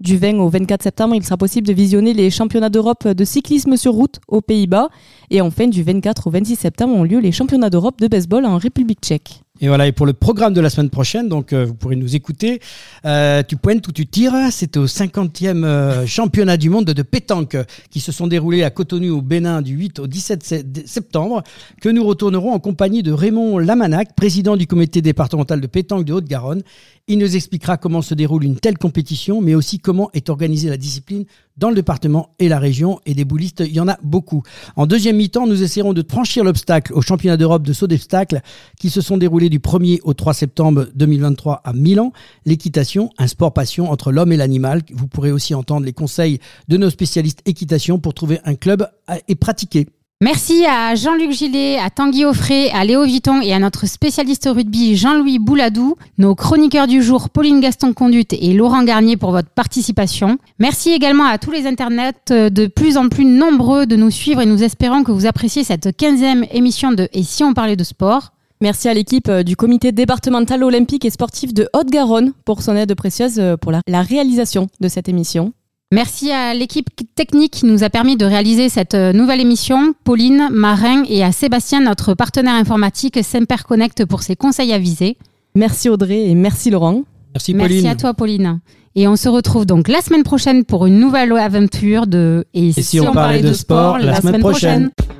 Du 20 au 24 septembre, il sera possible de visionner les championnats d'Europe de cyclisme sur route aux Pays-Bas. Et enfin, du 24 au 26 septembre ont lieu les championnats d'Europe de baseball en République tchèque. Et voilà, et pour le programme de la semaine prochaine, donc euh, vous pourrez nous écouter. Euh, tu pointes ou tu tires, c'est au 50e euh, championnat du monde de pétanque qui se sont déroulés à Cotonou au Bénin du 8 au 17 se- septembre que nous retournerons en compagnie de Raymond Lamanac, président du comité départemental de pétanque de Haute-Garonne. Il nous expliquera comment se déroule une telle compétition, mais aussi comment est organisée la discipline dans le département et la région. Et des boulistes, il y en a beaucoup. En deuxième mi-temps, nous essaierons de franchir l'obstacle au championnat d'Europe de saut d'obstacle qui se sont déroulés du 1er au 3 septembre 2023 à Milan. L'équitation, un sport passion entre l'homme et l'animal. Vous pourrez aussi entendre les conseils de nos spécialistes équitation pour trouver un club et pratiquer. Merci à Jean-Luc Gillet, à Tanguy Offray, à Léo Vuitton et à notre spécialiste rugby Jean-Louis Bouladou, nos chroniqueurs du jour Pauline Gaston-Conduite et Laurent Garnier pour votre participation. Merci également à tous les internets euh, de plus en plus nombreux de nous suivre et nous espérons que vous appréciez cette 15e émission de Et si on parlait de sport? Merci à l'équipe euh, du comité départemental olympique et sportif de Haute-Garonne pour son aide précieuse euh, pour la réalisation de cette émission. Merci à l'équipe technique qui nous a permis de réaliser cette euh, nouvelle émission, Pauline, Marin et à Sébastien, notre partenaire informatique Semper Connect pour ses conseils avisés. Merci Audrey et merci Laurent. Merci Pauline. Merci à toi Pauline. Et on se retrouve donc la semaine prochaine pour une nouvelle aventure de Et si on parlait de sport la semaine prochaine prochaine